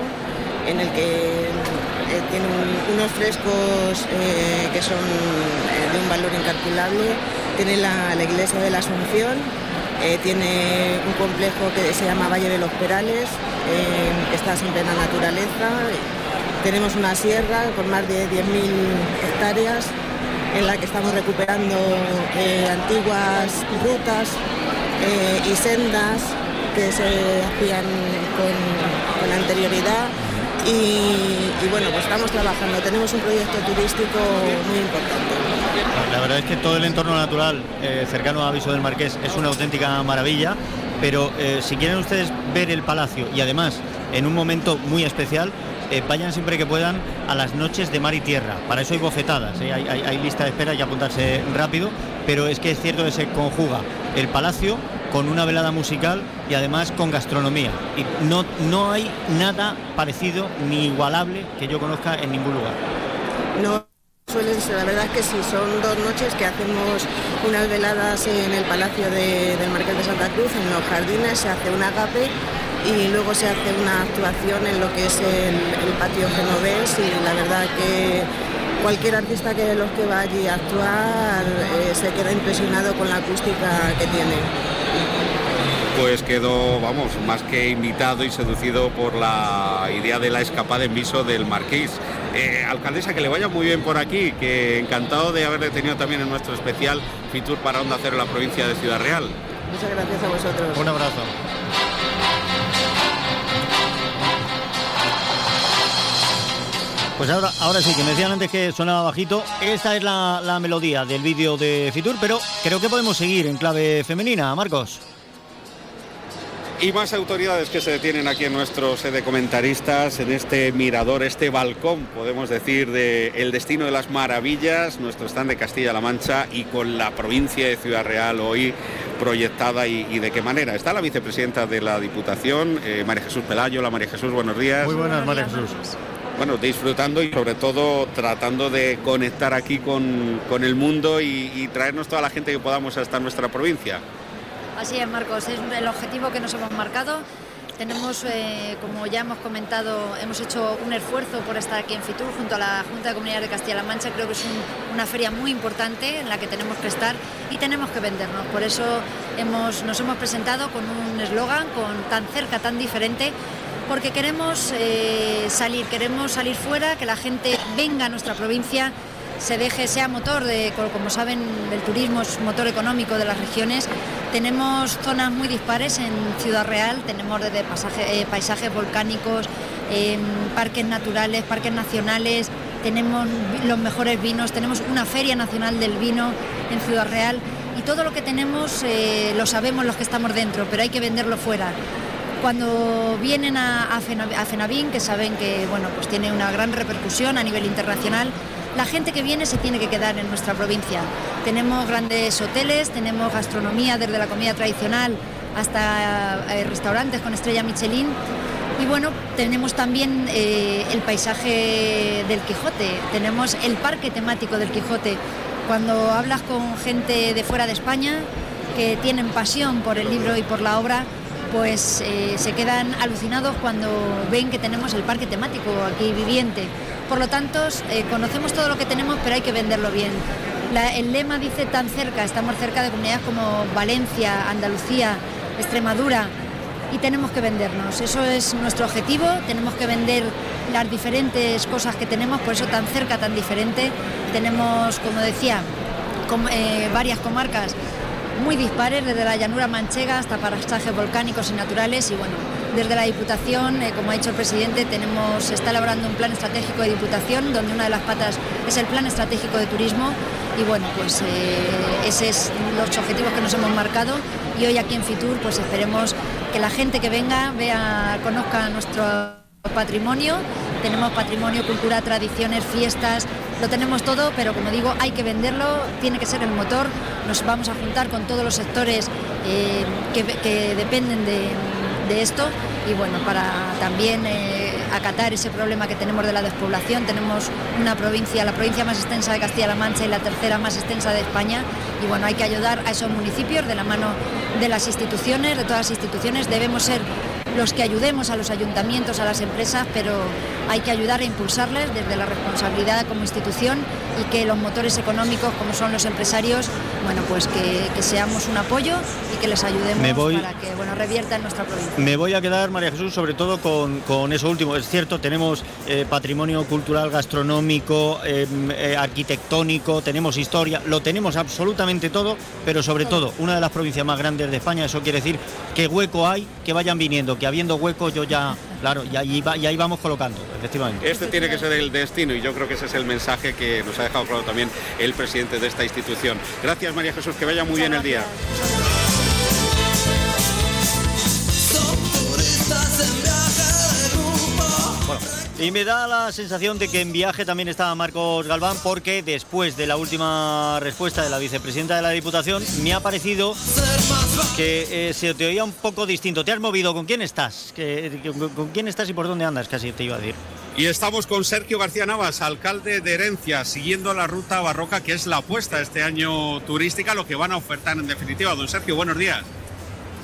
en el que eh, tiene un- unos frescos eh, que son eh, de un valor incalculable. Tiene la, iglesia de la Asunción, tiene un complejo que se llama Valle de los Perales, eh, que está en plena naturaleza. Tenemos una sierra con más de 10.000 hectáreas en la que estamos recuperando antiguas rutas y sendas que se hacían con, con anterioridad y, y bueno, pues estamos trabajando. Tenemos un proyecto turístico muy importante.
La verdad es que todo el entorno natural eh, cercano a Aviso del Marqués es una auténtica maravilla, pero eh, si quieren ustedes ver el palacio y además en un momento muy especial, eh, vayan siempre que puedan a las noches de mar y tierra. Para eso hay bofetadas, hay, lista de espera, que apuntarse rápido, pero es que es cierto que se conjuga el palacio con una velada musical y además con gastronomía. Y no, no hay nada parecido ni igualable que yo conozca en ningún lugar.
No suelen ser, la verdad es que sí, son dos noches que hacemos unas veladas en el Palacio de- del Marqués de Santa Cruz, en los jardines, se hace un agape y luego se hace una actuación en lo que es el, patio genovés y la verdad que cualquier artista que los que va allí a actuar eh, se queda impresionado con la acústica que tiene.
Pues quedó, vamos, más que invitado y seducido por la idea de la escapada en viso del Marqués. Eh, alcaldesa, que le vaya muy bien por aquí, que encantado de haberle tenido también en nuestro especial Fitur para Onda Cero en la provincia de Ciudad Real.
Muchas gracias a vosotros.
Un abrazo. Pues ahora, ahora sí, que me decían antes que sonaba bajito. Esta es la, la melodía del vídeo de Fitur, pero creo que podemos seguir en clave femenina, Marcos.
Y más autoridades que se detienen aquí en nuestro sede comentaristas, en este mirador, este balcón, podemos decir, de El Destino de las Maravillas, nuestro stand de Castilla-La Mancha y con la provincia de Ciudad Real hoy proyectada y, y de qué manera. Está la vicepresidenta de la Diputación, eh, María Jesús Pelayo. Hola María Jesús, buenos días.
Muy buenas, María Jesús.
Bueno, disfrutando y sobre todo tratando de conectar aquí con, con el mundo y, y traernos toda la gente que podamos hasta nuestra provincia.
Así es, Marcos, es el objetivo que nos hemos marcado. Tenemos, eh, como ya hemos comentado, hemos hecho un esfuerzo por estar aquí en Fitur junto a la Junta de Comunidades de Castilla-La Mancha. Creo que es un- una feria muy importante en la que tenemos que estar y tenemos que vendernos. Por eso nos hemos presentado con un eslogan, con tan cerca, tan diferente, porque queremos eh, salir, queremos salir fuera, que la gente venga a nuestra provincia se deje, sea motor de, co- como saben, el turismo es motor económico de las regiones. Tenemos zonas muy dispares en Ciudad Real, tenemos desde eh, paisajes volcánicos, em, parques naturales, parques nacionales, tenemos los mejores vinos, tenemos una feria nacional del vino en Ciudad Real y todo lo que tenemos eh, lo sabemos los que estamos dentro, pero hay que venderlo fuera. Cuando vienen a, a que saben que bueno, pues tiene una gran repercusión a nivel internacional, la gente que viene se tiene que quedar en nuestra provincia. Tenemos grandes hoteles, tenemos gastronomía desde la comida tradicional hasta eh, restaurantes con estrella Michelin. Y bueno, tenemos también eh, el paisaje del Quijote, tenemos el parque temático del Quijote. Cuando hablas con gente de fuera de España que tienen pasión por el libro y por la obra, pues eh, se quedan alucinados cuando ven que tenemos el parque temático aquí viviente. Por lo tanto, eh, conocemos todo lo que tenemos, pero hay que venderlo bien. El lema dice tan cerca, estamos cerca de comunidades como Valencia, Andalucía, Extremadura, y tenemos que vendernos. Eso es nuestro objetivo, tenemos que vender las diferentes cosas que tenemos, por eso tan cerca, tan diferente. Tenemos, como decía, eh, varias comarcas muy dispares, desde la llanura manchega hasta parajes volcánicos y naturales. Y bueno, desde la Diputación, eh, como ha dicho el presidente, tenemos, se está elaborando un plan estratégico de Diputación, donde una de las patas es el plan estratégico de turismo. Y bueno, pues eh, ese es los objetivos que nos hemos marcado. Y hoy aquí en Fitur, pues esperemos que la gente que venga vea, conozca nuestro patrimonio. Tenemos patrimonio, cultura, tradiciones, fiestas, lo tenemos todo, pero como digo, hay que venderlo, tiene que ser el motor. Nos vamos a juntar con todos los sectores eh, que, que dependen de, de esto y bueno, para también eh, acatar ese problema que tenemos de la despoblación. Tenemos una provincia, la provincia más extensa de Castilla-La Mancha y la tercera más extensa de España y bueno, hay que ayudar a esos municipios de la mano de las instituciones, de todas las instituciones. Debemos ser los que ayudemos a los ayuntamientos, a las empresas, pero hay que ayudar a impulsarles desde la responsabilidad como institución y que los motores económicos, como son los empresarios, bueno, pues que, que seamos un apoyo y que les ayudemos
Me voy-
para que bueno, revierta en nuestra provincia.
Me voy a quedar, María Jesús, sobre todo con, con eso último. Es cierto, tenemos eh, patrimonio cultural, gastronómico, eh, eh, arquitectónico, tenemos historia, lo tenemos absolutamente todo, pero sobre todo, una de las provincias más grandes de España, eso quiere decir que hueco hay, que vayan viniendo, que habiendo hueco yo ya, claro, y ahí, va- y ahí vamos colocando, efectivamente.
Este tiene que ser el destino y yo creo que ese es el mensaje que nos ha dejado claro también el presidente de esta institución. Gracias María Jesús, que vaya muy bien el día.
Y me da la sensación de que en viaje también está Marcos Galván porque después de la última respuesta de la vicepresidenta de la Diputación me ha parecido que eh, se te oía un poco distinto. ¿Te has movido? ¿Con quién estás? ¿Qué- con, con quién estás y por dónde andas? Casi te iba a decir.
Y estamos con Sergio García Navas, alcalde de Herencia, siguiendo la ruta barroca que es la apuesta este año turística, lo que van a ofertar en definitiva. Don Sergio, buenos días.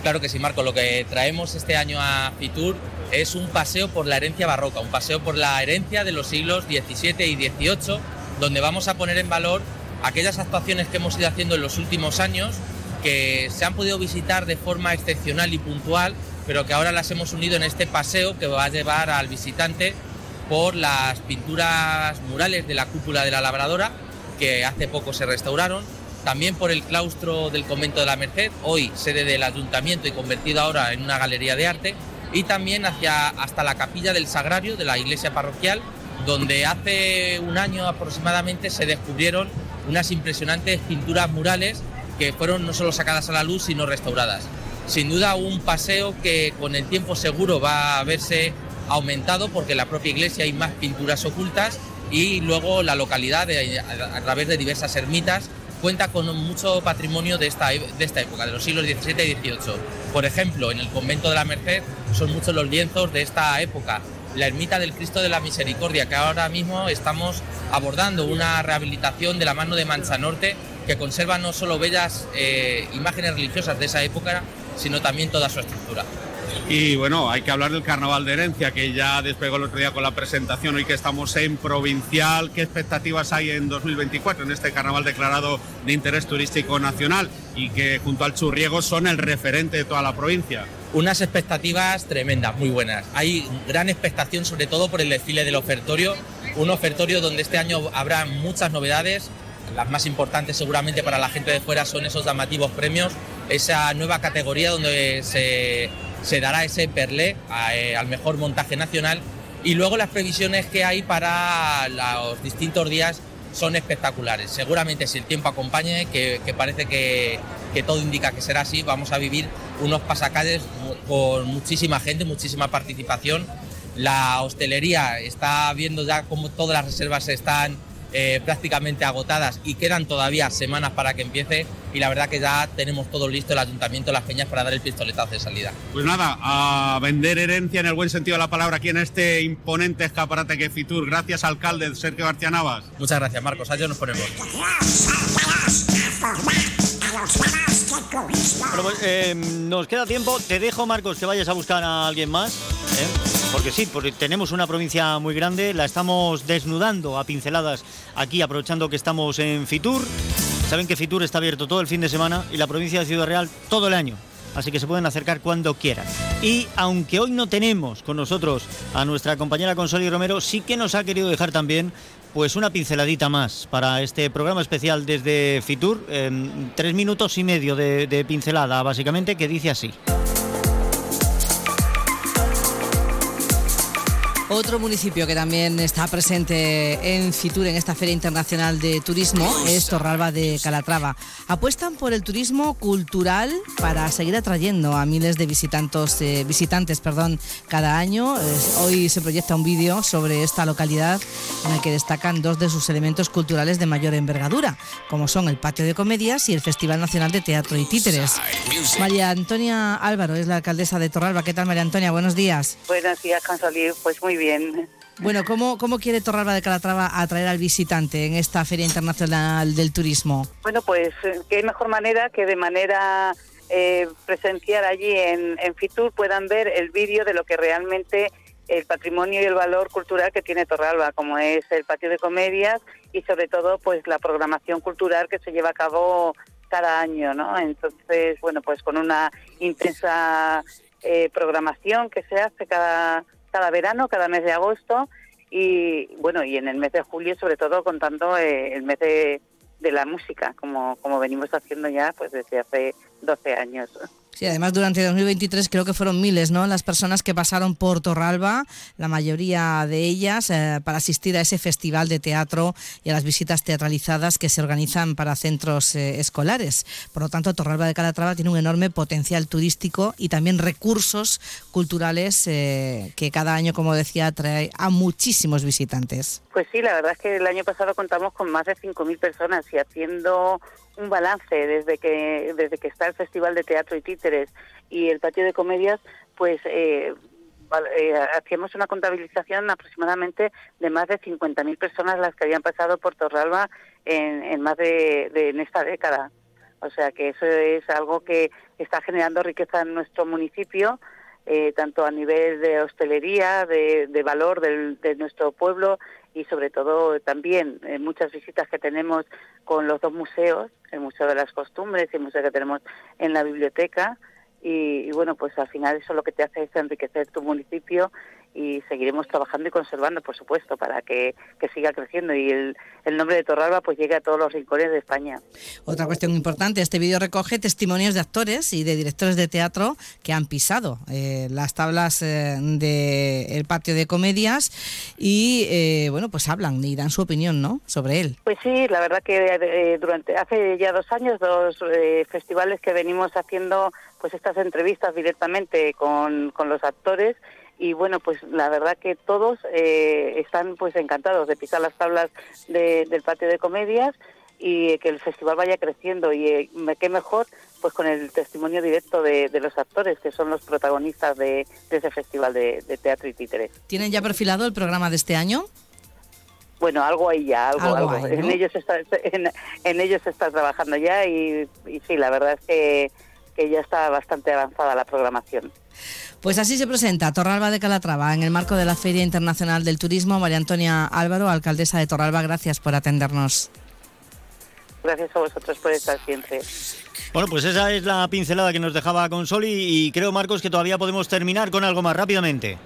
Claro que sí, Marco. Lo que traemos este año a Fitur es un paseo por la herencia barroca, un paseo por la herencia de los siglos XVII y XVIII, donde vamos a poner en valor aquellas actuaciones que hemos ido haciendo en los últimos años, que se han podido visitar de forma excepcional y puntual, pero que ahora las hemos unido en este paseo que va a llevar al visitante por las pinturas murales de la cúpula de la Labradora, que hace poco se restauraron, también por el claustro del convento de la Merced, hoy sede del ayuntamiento y convertido ahora en una galería de arte, y también hacia, hasta la capilla del Sagrario de la iglesia parroquial, donde hace un año aproximadamente se descubrieron unas impresionantes pinturas murales que fueron no solo sacadas a la luz, sino restauradas. Sin duda un paseo que con el tiempo seguro va a verse aumentado porque en la propia iglesia hay más pinturas ocultas y luego la localidad a, a través de diversas ermitas cuenta con mucho patrimonio de esta, e- de esta época, de los siglos XVII y XVIII. Por ejemplo, en el convento de la Merced son muchos los lienzos de esta época. La ermita del Cristo de la Misericordia, que ahora mismo estamos abordando una rehabilitación de la mano de Mancha Norte, que conserva no solo bellas eh, imágenes religiosas de esa época, sino también toda su estructura.
Y bueno, hay que hablar del Carnaval de Herencia, que ya despegó el otro día con la presentación, hoy que estamos en Provincial. ¿Qué expectativas hay en 2024 en este carnaval declarado de interés turístico nacional y que junto al Churriego son el referente de toda la provincia?
Unas expectativas tremendas, muy buenas. Hay gran expectación sobre todo por el desfile del ofertorio, un ofertorio donde este año habrá muchas novedades. Las más importantes seguramente para la gente de fuera son esos llamativos premios, esa nueva categoría donde se, se dará ese perlé eh, al mejor montaje nacional y luego las previsiones que hay para los distintos días son espectaculares. Seguramente si el tiempo acompañe, que, que parece que, que todo indica que será así, vamos a vivir unos pasacalles con muchísima gente, muchísima participación. La hostelería está viendo ya cómo todas las reservas están eh, prácticamente agotadas y quedan todavía semanas para que empiece y la verdad que ya tenemos todo listo el ayuntamiento, las peñas para dar el pistoletazo de salida.
Pues nada, a vender herencia en el buen sentido de la palabra aquí en este imponente escaparate que es Fitur. Gracias, alcalde Sergio García Navas.
Muchas gracias Marcos, allá nos ponemos.
Bueno, pues, eh, nos queda tiempo. Te dejo, Marcos, que vayas a buscar a alguien más. ¿eh? Porque sí, porque tenemos una provincia muy grande. La estamos desnudando a pinceladas aquí, aprovechando que estamos en Fitur. Saben que Fitur está abierto todo el fin de semana y la provincia de Ciudad Real todo el año. Así que se pueden acercar cuando quieran. Y aunque hoy no tenemos con nosotros a nuestra compañera Consoli Romero, sí que nos ha querido dejar también pues una pinceladita más para este programa especial desde Fitur. tres minutos y medio de pincelada, básicamente, que dice así.
Otro municipio que también está presente en Fitur, en esta Feria Internacional de Turismo, es Torralba de Calatrava. Apuestan por el turismo cultural para seguir atrayendo a miles de visitantes, eh, visitantes perdón, cada año. Hoy se proyecta un vídeo sobre esta localidad en el que destacan dos de sus elementos culturales de mayor envergadura, como son el Patio de Comedias y el Festival Nacional de Teatro y Títeres. María Antonia Álvaro es la alcaldesa de Torralba. ¿Qué tal, María Antonia? Buenos días.
Buenos días, Consoli. Pues muy bien.
Bueno, ¿cómo, ¿cómo quiere Torralba de Calatrava atraer al visitante en esta Feria Internacional del Turismo?
Bueno, pues qué mejor manera que de manera eh, presenciar allí en, en Fitur puedan ver el vídeo de lo que realmente el patrimonio y el valor cultural que tiene Torralba, como es el patio de comedias y sobre todo pues la programación cultural que se lleva a cabo cada año, ¿no? Entonces, bueno, pues con una intensa eh, programación que se hace cada, cada verano, cada mes de agosto y bueno, y en el mes de julio sobre todo contando eh, el mes de, de la música, como, como venimos haciendo ya pues desde hace 12 años.
Sí, además durante 2023 creo que fueron miles, ¿no? Las personas que pasaron por Torralba, la mayoría de ellas, eh, para asistir a ese festival de teatro y a las visitas teatralizadas que se organizan para centros eh, escolares. Por lo tanto, Torralba de Calatrava tiene un enorme potencial turístico y también recursos culturales eh, que cada año, como decía, atrae a muchísimos visitantes.
Pues sí, la verdad es que el año pasado contamos con más de 5.000 personas y haciendo un balance desde que desde que está el Festival de Teatro y Títeres y el Patio de Comedias, pues eh, eh, hacíamos una contabilización aproximadamente de más de 50.000 personas las que habían pasado por Torralba en, en más de, de, en esta década. O sea que eso es algo que está generando riqueza en nuestro municipio, eh, tanto a nivel de hostelería, de, de valor del, de nuestro pueblo y sobre todo también eh, muchas visitas que tenemos con los dos museos, el Museo de las Costumbres y el museo que tenemos en la biblioteca. Y, y, bueno, pues al final eso lo que te hace es enriquecer tu municipio y seguiremos trabajando y conservando, por supuesto, para que, que siga creciendo y el, el, nombre de Torralba pues llegue a todos los rincones de España.
Otra cuestión importante, este vídeo recoge testimonios de actores y de directores de teatro que han pisado eh, las tablas eh, del patio de comedias y, eh, bueno, pues hablan y dan su opinión, ¿no?, sobre él.
Pues sí, la verdad que eh, durante hace ya dos años, dos eh, festivales que venimos haciendo pues estas entrevistas directamente con, con los actores y bueno pues la verdad que todos eh, están pues encantados de pisar las tablas de, del patio de comedias y que el festival vaya creciendo y eh, qué mejor pues con el testimonio directo de, de, los actores que son los protagonistas de, de ese festival de, de, teatro y títeres.
¿Tienen ya perfilado el programa de este año?
Bueno, algo ahí ya, algo,
Algo
algo.
hay, ¿no?
en ellos está, en, en ellos se está trabajando ya y, y sí, la verdad es que, que ya está bastante avanzada la programación.
Pues así se presenta Torralba de Calatrava en el marco de la Feria Internacional del Turismo. María Antonia Álvaro, alcaldesa de Torralba, gracias por atendernos.
Gracias a vosotros por estar siempre.
Bueno, pues esa es la pincelada que nos dejaba Consoli y creo, Marcos, que todavía podemos terminar con algo más rápidamente.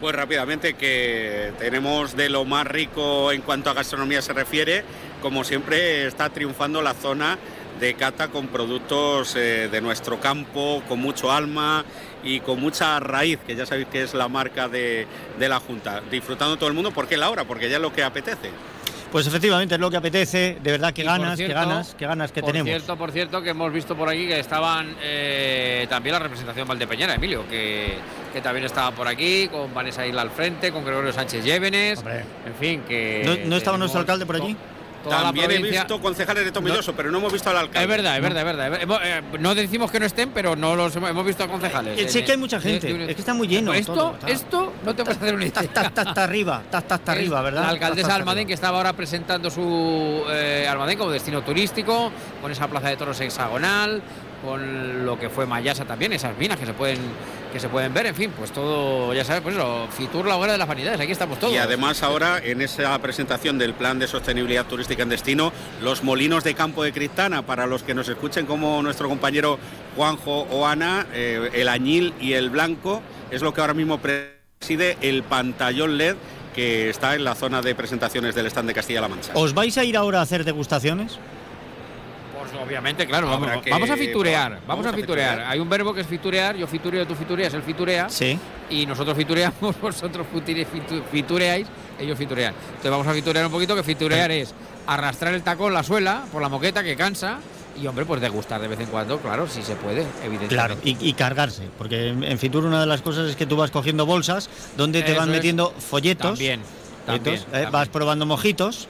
Pues rápidamente que tenemos de lo más rico en cuanto a gastronomía se refiere, como siempre está triunfando la zona de cata con productos eh, de nuestro campo, con mucho alma y con mucha raíz, que ya sabéis que es la marca de, de la Junta. Disfrutando todo el mundo, ¿por qué la hora? Porque ya es lo que apetece.
Pues efectivamente es lo que apetece, de verdad que ganas,
cierto-
que ganas, que ganas que
por
tenemos.
cierto, por cierto, que hemos visto por aquí que estaban eh, también la representación Valdepeñera, Emilio, que, que también estaba por aquí, con Vanessa Isla al frente, con Gregorio Sánchez Llévenes, en fin, que...
¿No, no estaba nuestro alcalde por allí?
Toda la
También he visto concejales de Tomelloso, pero no hemos visto al alcalde.
Es verdad, es verdad, es verdad. Hemos- eh, no decimos que no estén, pero no los hemos, hemos visto a concejales.
Eh, sí que hay mucha gente, es que está muy lleno
Esto,
todo, está.
esto no te puedes hacer una idea.
Está hasta arriba, está arriba, ¿verdad?
La alcaldesa Almadén, que estaba ahora presentando su eh, Almadén como destino turístico, con esa plaza de toros hexagonal, con lo que fue Mayasa también, esas minas que se pueden que se pueden ver, en fin, pues todo, ya sabes, pues eso, Fitur, la hoguera de las vanidades, aquí estamos todos.
Y además ahora en esa presentación del plan de sostenibilidad turística en destino, los molinos de campo de Cristana, para los que nos escuchen como nuestro compañero Juanjo o Ana, eh, el añil y el blanco es lo que ahora mismo preside el pantallón LED que está en la zona de presentaciones del stand de Castilla-La Mancha.
¿Os vais a ir ahora a hacer degustaciones?
Pues obviamente, claro, vamos,
Habrá que-
vamos a fiturear, vamos,
vamos
a
a
fiturear. Hay un verbo que es fiturear, yo fitureo, tú fitureas, él fiturea.
Sí.
Y nosotros fitureamos, vosotros fitureáis, ellos fiturean. Entonces vamos a fiturear un poquito, que fiturear es arrastrar el tacón, la suela, por la moqueta que cansa. Y hombre, pues degustar de vez en cuando, claro, si se puede, evidentemente.
Claro, y, y cargarse, porque en, en Fitur una de las cosas es que tú vas cogiendo bolsas donde te
Eso
van metiendo folletos.
También,
folletos,
también,
eh, Vas probando mojitos.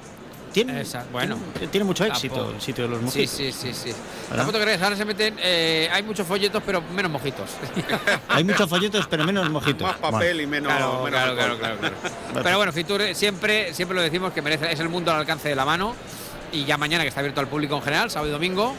Tiene,
Esa- bueno,
tiene, tiene mucho éxito
tampoco.
el sitio de los
Sí,
mojitos.
sí, sí, sí.
¿Verdad?
Tampoco te crees, ahora se meten, eh, hay muchos folletos, pero menos mojitos.
Hay muchos folletos, pero menos mojitos.
Más papel y menos...
Claro,
menos
claro, claro, claro, claro. Pero bueno, Fitur siempre, siempre lo decimos que merece, es el mundo al alcance de la mano. Y ya mañana que está abierto al público en general, sábado y domingo,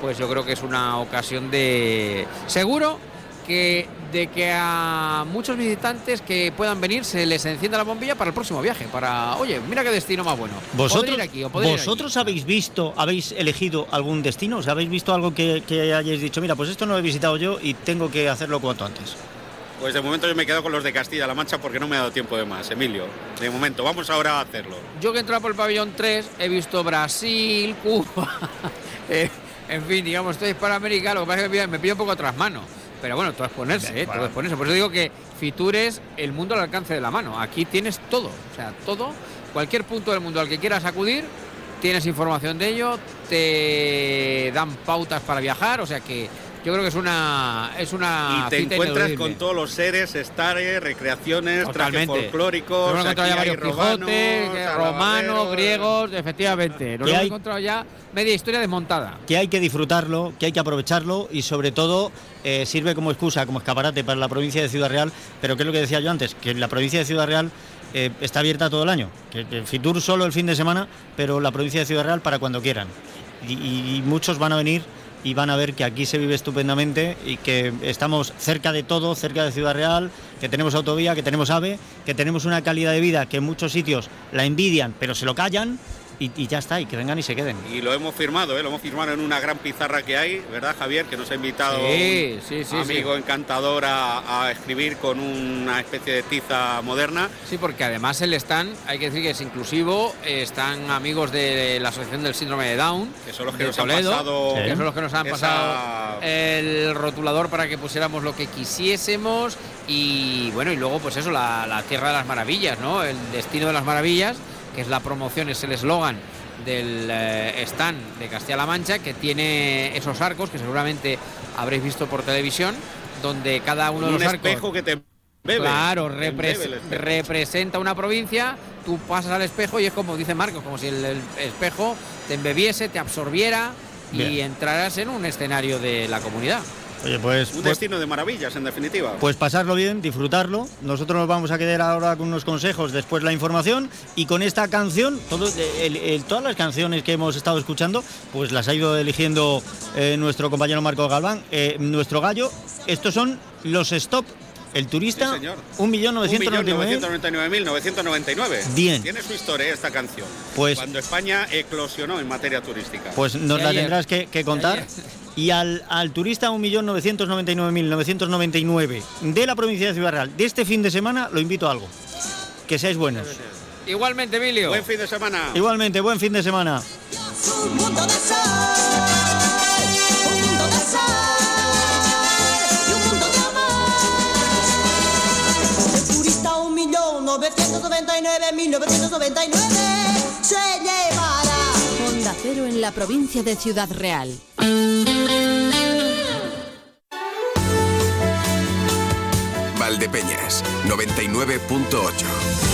pues yo creo que es una ocasión de seguro que de que a muchos visitantes que puedan venir se les encienda la bombilla para el próximo viaje, para, oye, mira qué destino más bueno.
¿Vosotros,
ir aquí, o poder ir
¿vosotros habéis visto, habéis elegido algún destino? O sea, ¿Habéis visto algo que, que hayáis dicho, mira, pues esto no lo he visitado yo y tengo que hacerlo cuanto antes?
Pues de momento yo me quedo con los de Castilla-La Mancha porque no me ha dado tiempo de más, Emilio. De momento, vamos ahora a hacerlo.
Yo que he entrado por el pabellón 3 he visto Brasil, Cuba, eh, en fin, digamos, estoy Hispanoamérica, lo que pasa es que me, pillo un poco atrás mano. Pero bueno, todo es ponerse, ¿eh? todo es ponerse. Por eso digo que Fitur es el mundo al alcance de la mano. Aquí tienes todo, o sea, todo, cualquier punto del mundo al que quieras acudir, tienes información de ello, te dan pautas para viajar, o sea que yo creo que es una es una
Y te
cita
encuentras
ineludible.
con todos los seres, estares, recreaciones, trajes
Totalmente.
folclóricos.
Hemos encontrado ya varios
romanos,
Quijotes, que- romanos, griegos, efectivamente. Nos
¿Qué
hemos
hay?
encontrado ya media historia desmontada.
que hay que disfrutarlo, que hay que aprovecharlo y sobre todo eh, sirve como excusa, como escaparate para la provincia de Ciudad Real, pero que es lo que decía yo antes, que la provincia de Ciudad Real eh, está abierta todo el año, que, que Fitur solo el fin de semana, pero la provincia de Ciudad Real para cuando quieran. Y, y- y muchos van a venir y van a ver que aquí se vive estupendamente y que estamos cerca de todo, cerca de Ciudad Real, que tenemos autovía, que tenemos AVE, que tenemos una calidad de vida que en muchos sitios la envidian, pero se lo callan y, y ya está, y que vengan y se queden.
Y lo hemos firmado, ¿eh? lo hemos firmado en una gran pizarra que hay, ¿verdad, Javier? Que nos ha invitado
Sí,
un
sí, sí,
amigo encantador a, a escribir con una especie de tiza moderna.
Sí, porque además el stand, hay que decir que es inclusivo, eh, están amigos de la Asociación del Síndrome de Down,
Que son los que nos han pasado
que son los que nos han
esa-
pasado el rotulador para que pusiéramos lo que quisiésemos y bueno, y luego pues eso, la, la Tierra de las Maravillas, ¿no? El destino de las maravillas, que es la promoción, es el eslogan del eh, stand de Castilla-La Mancha, que tiene esos arcos que seguramente habréis visto por televisión, donde cada uno de los arcos...
espejo que te bebe.
Claro, repres- representa una provincia, tú pasas al espejo y es como dice Marcos, como si el, el espejo te embebiese, te absorbiera y
Bien.
entraras en un escenario de la comunidad.
Oye, pues,
Un
pues-
destino de maravillas, en definitiva.
Pues pasarlo bien, disfrutarlo. Nosotros nos vamos a quedar ahora con unos consejos, después la información y con esta canción, todo, el- el- todas las canciones que hemos estado escuchando, pues las ha ido eligiendo eh, nuestro compañero Marco Galván, eh, nuestro gallo. Estos son los Stop, el turista,
Sí, señor.
1.999.000.
1.999.999.
Bien.
Tiene su historia esta canción.
Pues-
Cuando España eclosionó en materia turística.
Pues nos
Y
la
ayer.
tendrás que, que contar. Y al, al turista 1.999.999 de la provincia de Ciudad Real de este fin de semana lo invito a algo. Que seáis buenos.
Igualmente, Emilio.
Buen fin de semana.
Igualmente, buen fin de semana.
1999, 1999 se llevará.
Onda Cero en la provincia de Ciudad Real.
Valdepeñas, 99.8.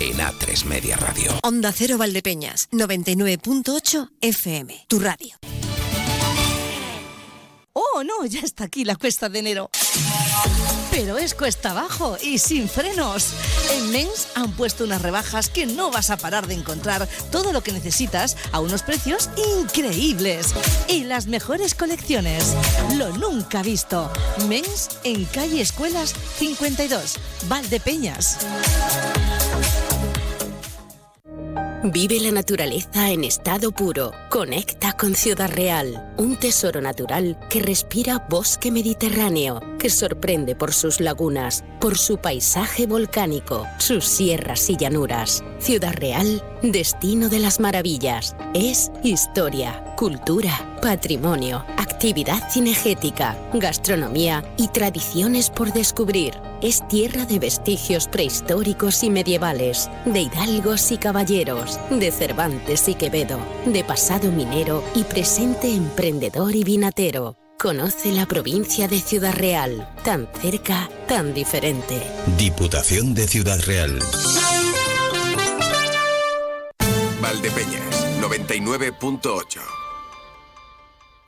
en A3 Media Radio.
Onda Cero Valdepeñas, 99.8 FM, tu radio.
Oh, no, ya está aquí la cuesta de enero. Pero es cuesta abajo y sin frenos. En Men's han puesto unas rebajas que no vas a parar de encontrar todo lo que necesitas a unos precios increíbles. Y las mejores colecciones. Lo nunca visto. Men's en calle Escuelas 52, Valdepeñas.
Vive la naturaleza en estado puro. Conecta con Ciudad Real, un tesoro natural que respira bosque mediterráneo, que sorprende por sus lagunas, por su paisaje volcánico, sus sierras y llanuras. Ciudad Real, destino de las maravillas. Es historia, cultura, patrimonio, actividad cinegética, gastronomía y tradiciones por descubrir. Es tierra de vestigios prehistóricos y medievales, de hidalgos y caballeros, de Cervantes y Quevedo, de pasado minero y presente emprendedor y vinatero. Conoce la provincia de Ciudad Real, tan cerca, tan diferente.
Diputación de Ciudad Real.
Valdepeñas, 99.8.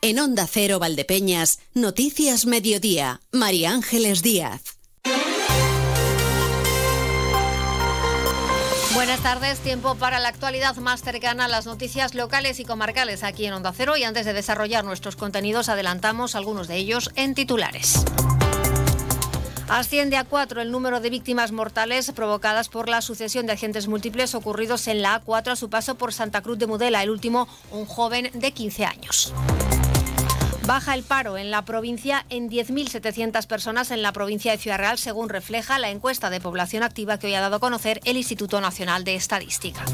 En Onda Cero Valdepeñas, Noticias Mediodía, María Ángeles Díaz.
Buenas tardes, tiempo para la actualidad más cercana a las noticias locales y comarcales aquí en Onda Cero y antes de desarrollar nuestros contenidos adelantamos algunos de ellos en titulares. Asciende a cuatro el número de víctimas mortales provocadas por la sucesión de agentes múltiples ocurridos en la A4 a su paso por Santa Cruz de Mudela, el último un joven de 15 años. Baja el paro en la provincia en 10.700 personas en la provincia de Ciudad Real, según refleja la encuesta de población activa que hoy ha dado a conocer el Instituto Nacional de Estadística.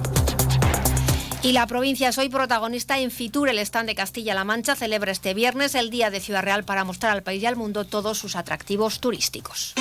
Y la provincia es hoy protagonista en Fitur, el stand de Castilla-La Mancha celebra este viernes el Día de Ciudad Real para mostrar al país y al mundo todos sus atractivos turísticos.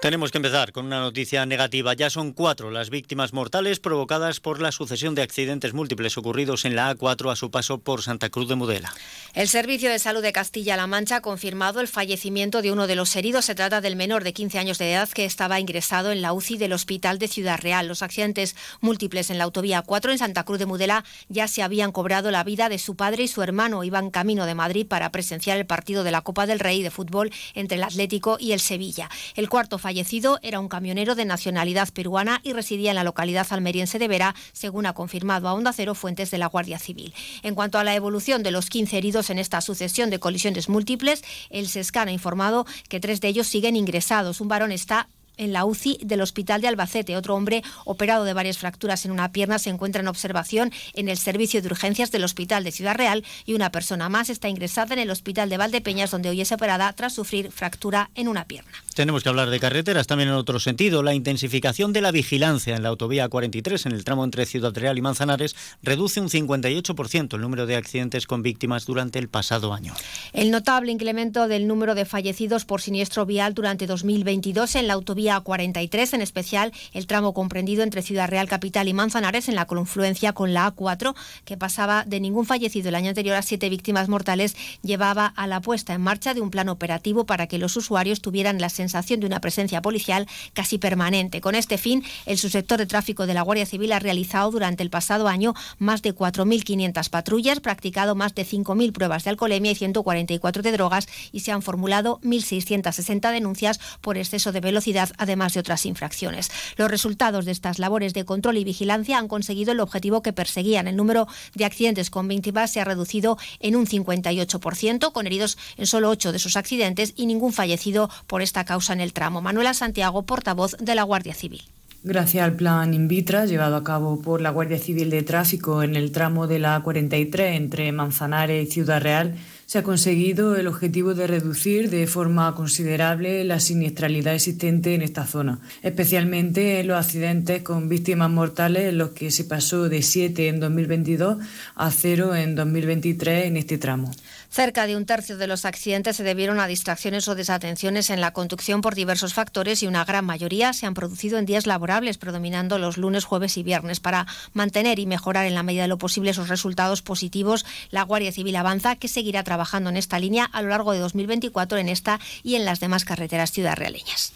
Tenemos que empezar con una noticia negativa. Ya son cuatro las víctimas mortales provocadas por la sucesión de accidentes múltiples ocurridos en la A4 a su paso por Santa Cruz de Mudela.
El Servicio de Salud de Castilla-La Mancha ha confirmado el fallecimiento de uno de los heridos. Se trata del menor de 15 años de edad que estaba ingresado en la UCI del Hospital de Ciudad Real. Los accidentes múltiples en la autovía 4 en Santa Cruz de Mudela ya se habían cobrado la vida de su padre y su hermano. Iban camino de Madrid para presenciar el partido de la Copa del Rey de fútbol entre el Atlético y el Sevilla. El cuarto fallecido era un camionero de nacionalidad peruana y residía en la localidad almeriense de Vera, según ha confirmado a Onda Cero fuentes de la Guardia Civil. En cuanto a la evolución de los 15 heridos en esta sucesión de colisiones múltiples, el SESCAN ha informado que tres de ellos siguen ingresados. Un varón está en la UCI del Hospital de Albacete. Otro hombre operado de varias fracturas en una pierna se encuentra en observación en el servicio de urgencias del Hospital de Ciudad Real y una persona más está ingresada en el Hospital de Valdepeñas donde hoy es operada tras sufrir fractura en una pierna.
Tenemos que hablar de carreteras también en otro sentido. La intensificación de la vigilancia en la autovía 43 en el tramo entre Ciudad Real y Manzanares reduce un 58% el número de accidentes con víctimas durante el pasado año.
El notable incremento del número de fallecidos por siniestro vial durante 2022 en la autovía autovía 43, en especial el tramo comprendido entre Ciudad Real Capital y Manzanares en la confluencia con la A4, que pasaba de ningún fallecido el año anterior a siete víctimas mortales, llevaba a la puesta en marcha de un plan operativo para que los usuarios tuvieran la sensación de una presencia policial casi permanente. Con este fin, el subsector de tráfico de la Guardia Civil ha realizado durante el pasado año más de 4.500 patrullas, practicado más de 5.000 pruebas de alcoholemia y 144 de drogas y se han formulado 1.660 denuncias por exceso de velocidad, además de otras infracciones. Los resultados de estas labores de control y vigilancia han conseguido el objetivo que perseguían. El número de accidentes con víctimas se ha reducido en un 58%, con heridos en solo 8 de sus accidentes y ningún fallecido por esta causa en el tramo. Manuela Santiago, portavoz de la Guardia Civil.
Gracias al plan Invitra llevado a cabo por la Guardia Civil de Tráfico en el tramo de la 43 entre Manzanares y Ciudad Real, se ha conseguido el objetivo de reducir de forma considerable la siniestralidad existente en esta zona, especialmente en los accidentes con víctimas mortales en los que se pasó de 7 en 2022 a 0 en 2023 en este tramo.
Cerca de un tercio de los accidentes se debieron a distracciones o desatenciones en la conducción por diversos factores y una gran mayoría se han producido en días laborables, predominando los lunes, jueves y viernes. Para mantener y mejorar en la medida de lo posible esos resultados positivos, la Guardia Civil avanza que seguirá trabajando en esta línea a lo largo de 2024 en esta y en las demás carreteras ciudadrealeñas.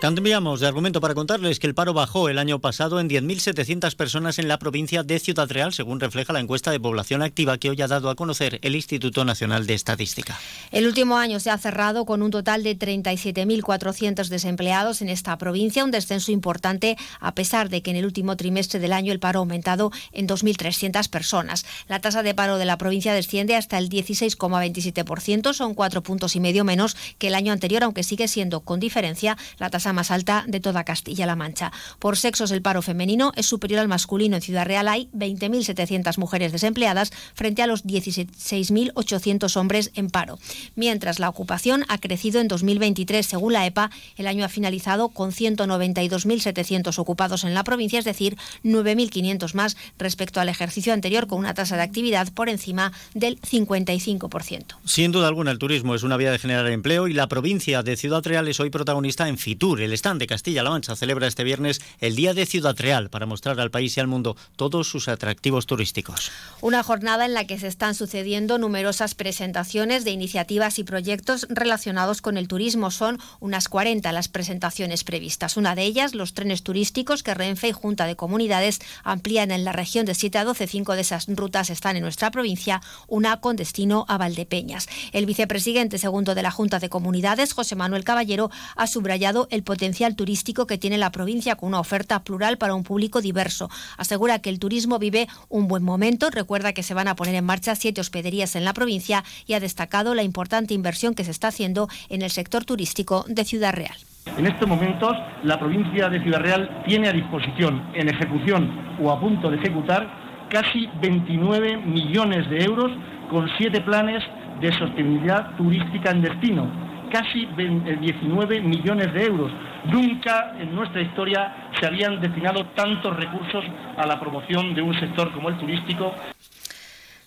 Cambiamos de argumento para contarles que el paro bajó el año pasado en 10.700 personas en la provincia de Ciudad Real, según refleja la encuesta de población activa que hoy ha dado a conocer el Instituto Nacional de Estadística.
El último año se ha cerrado con un total de 37.400 desempleados en esta provincia, un descenso importante a pesar de que en el último trimestre del año el paro ha aumentado en 2.300 personas. La tasa de paro de la provincia desciende hasta el 16,27%, son cuatro puntos y medio menos que el año anterior, aunque sigue siendo con diferencia la tasa más alta de toda Castilla-La Mancha. Por sexos, el paro femenino es superior al masculino. En Ciudad Real hay 20.700 mujeres desempleadas frente a los 16.800 hombres en paro. Mientras la ocupación ha crecido en 2023, según la EPA, el año ha finalizado con 192.700 ocupados en la provincia, es decir, 9.500 más respecto al ejercicio anterior, con una tasa de actividad por encima del 55%.
Sin duda alguna, el turismo es una vía de generar empleo y la provincia de Ciudad Real es hoy protagonista en Fitur, el stand de Castilla-La Mancha celebra este viernes el Día de Ciudad Real para mostrar al país y al mundo todos sus atractivos turísticos.
Una jornada en la que se están sucediendo numerosas presentaciones de iniciativas y proyectos relacionados con el turismo. Son unas 40 las presentaciones previstas. Una de ellas, los trenes turísticos que Renfe y Junta de Comunidades amplían en la región de 7 a 12. Cinco de esas rutas están en nuestra provincia, una con destino a Valdepeñas. El vicepresidente segundo de la Junta de Comunidades, José Manuel Caballero, ha subrayado el potencial turístico que tiene la provincia con una oferta plural para un público diverso. Asegura que el turismo vive un buen momento, recuerda que se van a poner en marcha siete hospederías en la provincia y ha destacado la importante inversión que se está haciendo en el sector turístico de Ciudad Real.
En estos momentos, la provincia de Ciudad Real tiene a disposición, en ejecución o a punto de ejecutar, casi 29 millones de euros con siete planes de sostenibilidad turística en destino casi 19 eh, millones de euros. Nunca en nuestra historia se habían destinado tantos recursos a la promoción de un sector como el turístico.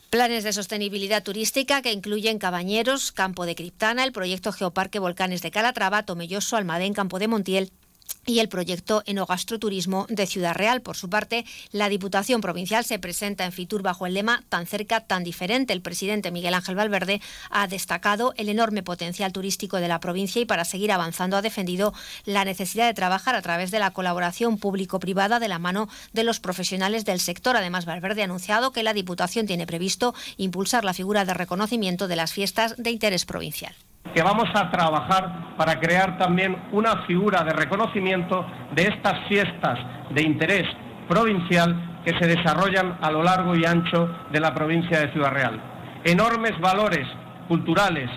Planes de sostenibilidad turística que incluyen Cabañeros, Campo de Criptana, el proyecto Geoparque Volcanes de Calatrava, Tomelloso, Almadén, Campo de Montiel y el proyecto Enogastroturismo de Ciudad Real. Por su parte, la Diputación Provincial se presenta en Fitur bajo el lema Tan cerca, tan diferente. El presidente Miguel Ángel Valverde ha destacado el enorme potencial turístico de la provincia y para seguir avanzando ha defendido la necesidad de trabajar a través de la colaboración público-privada de la mano de los profesionales del sector. Además, Valverde ha anunciado que la Diputación tiene previsto impulsar la figura de reconocimiento de las fiestas de interés provincial
que vamos a trabajar para crear también una figura de reconocimiento de estas fiestas de interés provincial que se desarrollan a lo largo y ancho de la provincia de Ciudad Real. Enormes valores culturales,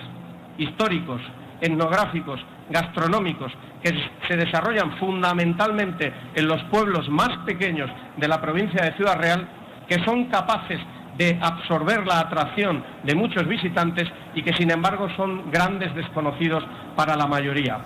históricos, etnográficos, gastronómicos, que se desarrollan fundamentalmente en los pueblos más pequeños de la provincia de Ciudad Real, que son capaces de absorber la atracción de muchos visitantes y que sin embargo son grandes desconocidos para la mayoría.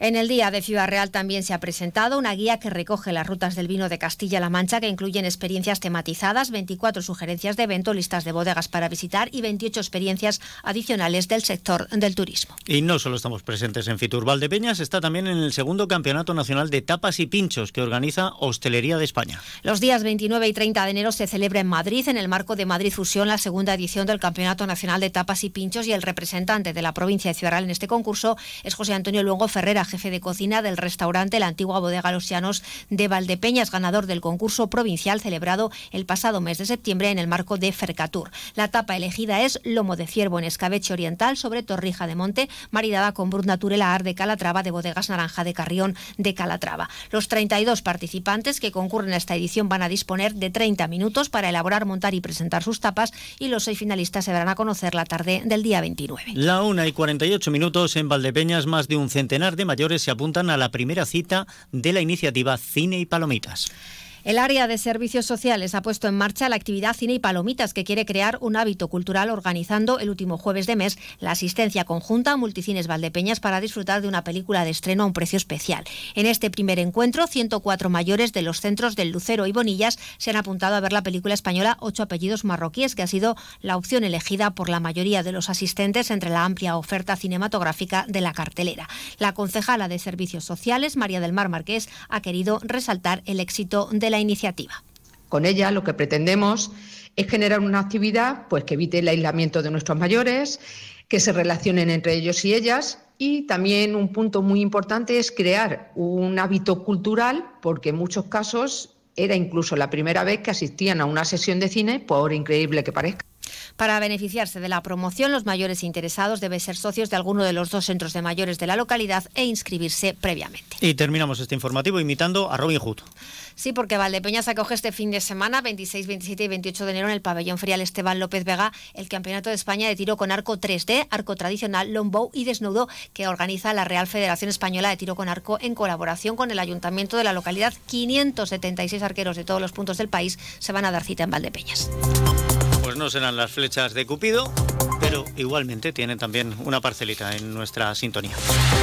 En el Día de Ciudad Real también se ha presentado una guía que recoge las rutas del vino de Castilla-La Mancha que incluyen experiencias tematizadas, 24 sugerencias de evento, listas de bodegas para visitar y 28 experiencias adicionales del sector del turismo.
Y no solo estamos presentes en Fitur Valdepeñas, está también en el segundo Campeonato Nacional de Tapas y Pinchos que organiza Hostelería de España.
Los días 29 y 30 de enero se celebra en Madrid, en el marco de Madrid Fusión, la segunda edición del Campeonato Nacional de Tapas y Pinchos y el representante de la provincia de Ciudad Real en este concurso es José Antonio Luengo Ferrera, jefe de cocina del restaurante La Antigua Bodega Los Llanos de Valdepeñas, ganador del concurso provincial celebrado el pasado mes de septiembre en el marco de Fercatur. La tapa elegida es lomo de ciervo en escabeche oriental sobre torrija de monte, maridada con brut naturela ar de Calatrava de bodegas Naranja de Carrión de Calatrava. Los 32 participantes que concurren a esta edición van a disponer de 30 minutos para elaborar, montar y presentar sus tapas y los seis finalistas se darán a conocer la tarde del día 29.
La 1 y 48 minutos en Valdepeñas, más de un centenar de se apuntan a la primera cita de la iniciativa Cine y Palomitas.
El área de servicios sociales ha puesto en marcha la actividad Cine y Palomitas, que quiere crear un hábito cultural organizando el último jueves de mes la asistencia conjunta a Multicines Valdepeñas para disfrutar de una película de estreno a un precio especial. En este primer encuentro, 104 mayores de los centros del Lucero y Bonillas se han apuntado a ver la película española Ocho apellidos marroquíes, que ha sido la opción elegida por la mayoría de los asistentes entre la amplia oferta cinematográfica de la cartelera. La concejala de Servicios Sociales, María del Mar Marqués, ha querido resaltar el éxito de la iniciativa.
Con ella lo que pretendemos es generar una actividad pues, que evite el aislamiento de nuestros mayores, que se relacionen entre ellos y ellas y también un punto muy importante es crear un hábito cultural porque en muchos casos era incluso la primera vez que asistían a una sesión de cine, por increíble que parezca.
Para beneficiarse de la promoción, los mayores interesados deben ser socios de alguno de los dos centros de mayores de la localidad e inscribirse previamente.
Y terminamos este informativo imitando a Robin Hood.
Sí, porque Valdepeñas acoge este fin de semana, 26, 27 y 28 de enero, en el pabellón ferial Esteban López Vega, el Campeonato de España de Tiro con Arco 3D, arco tradicional, longbow y desnudo, que organiza la Real Federación Española de Tiro con Arco en colaboración con el Ayuntamiento de la localidad. 576 arqueros de todos los puntos del país se van a dar cita en Valdepeñas.
Pues no serán las flechas de Cupido, pero igualmente tienen también una parcelita en nuestra sintonía.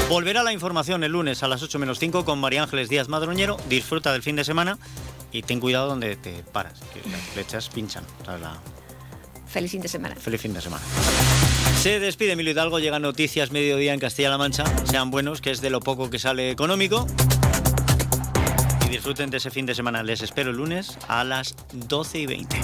Volverá la información el lunes a las 8 menos 5 con María Ángeles Díaz Madroñero. Disfruta del fin de semana y ten cuidado donde te paras, que las flechas pinchan.
Feliz fin de semana.
Feliz fin de semana. Se despide Emilio Hidalgo, llegan noticias mediodía en Castilla-La Mancha. Sean buenos, que es de lo poco que sale económico. Y disfruten de ese fin de semana. Les espero el lunes a las 12 y 20.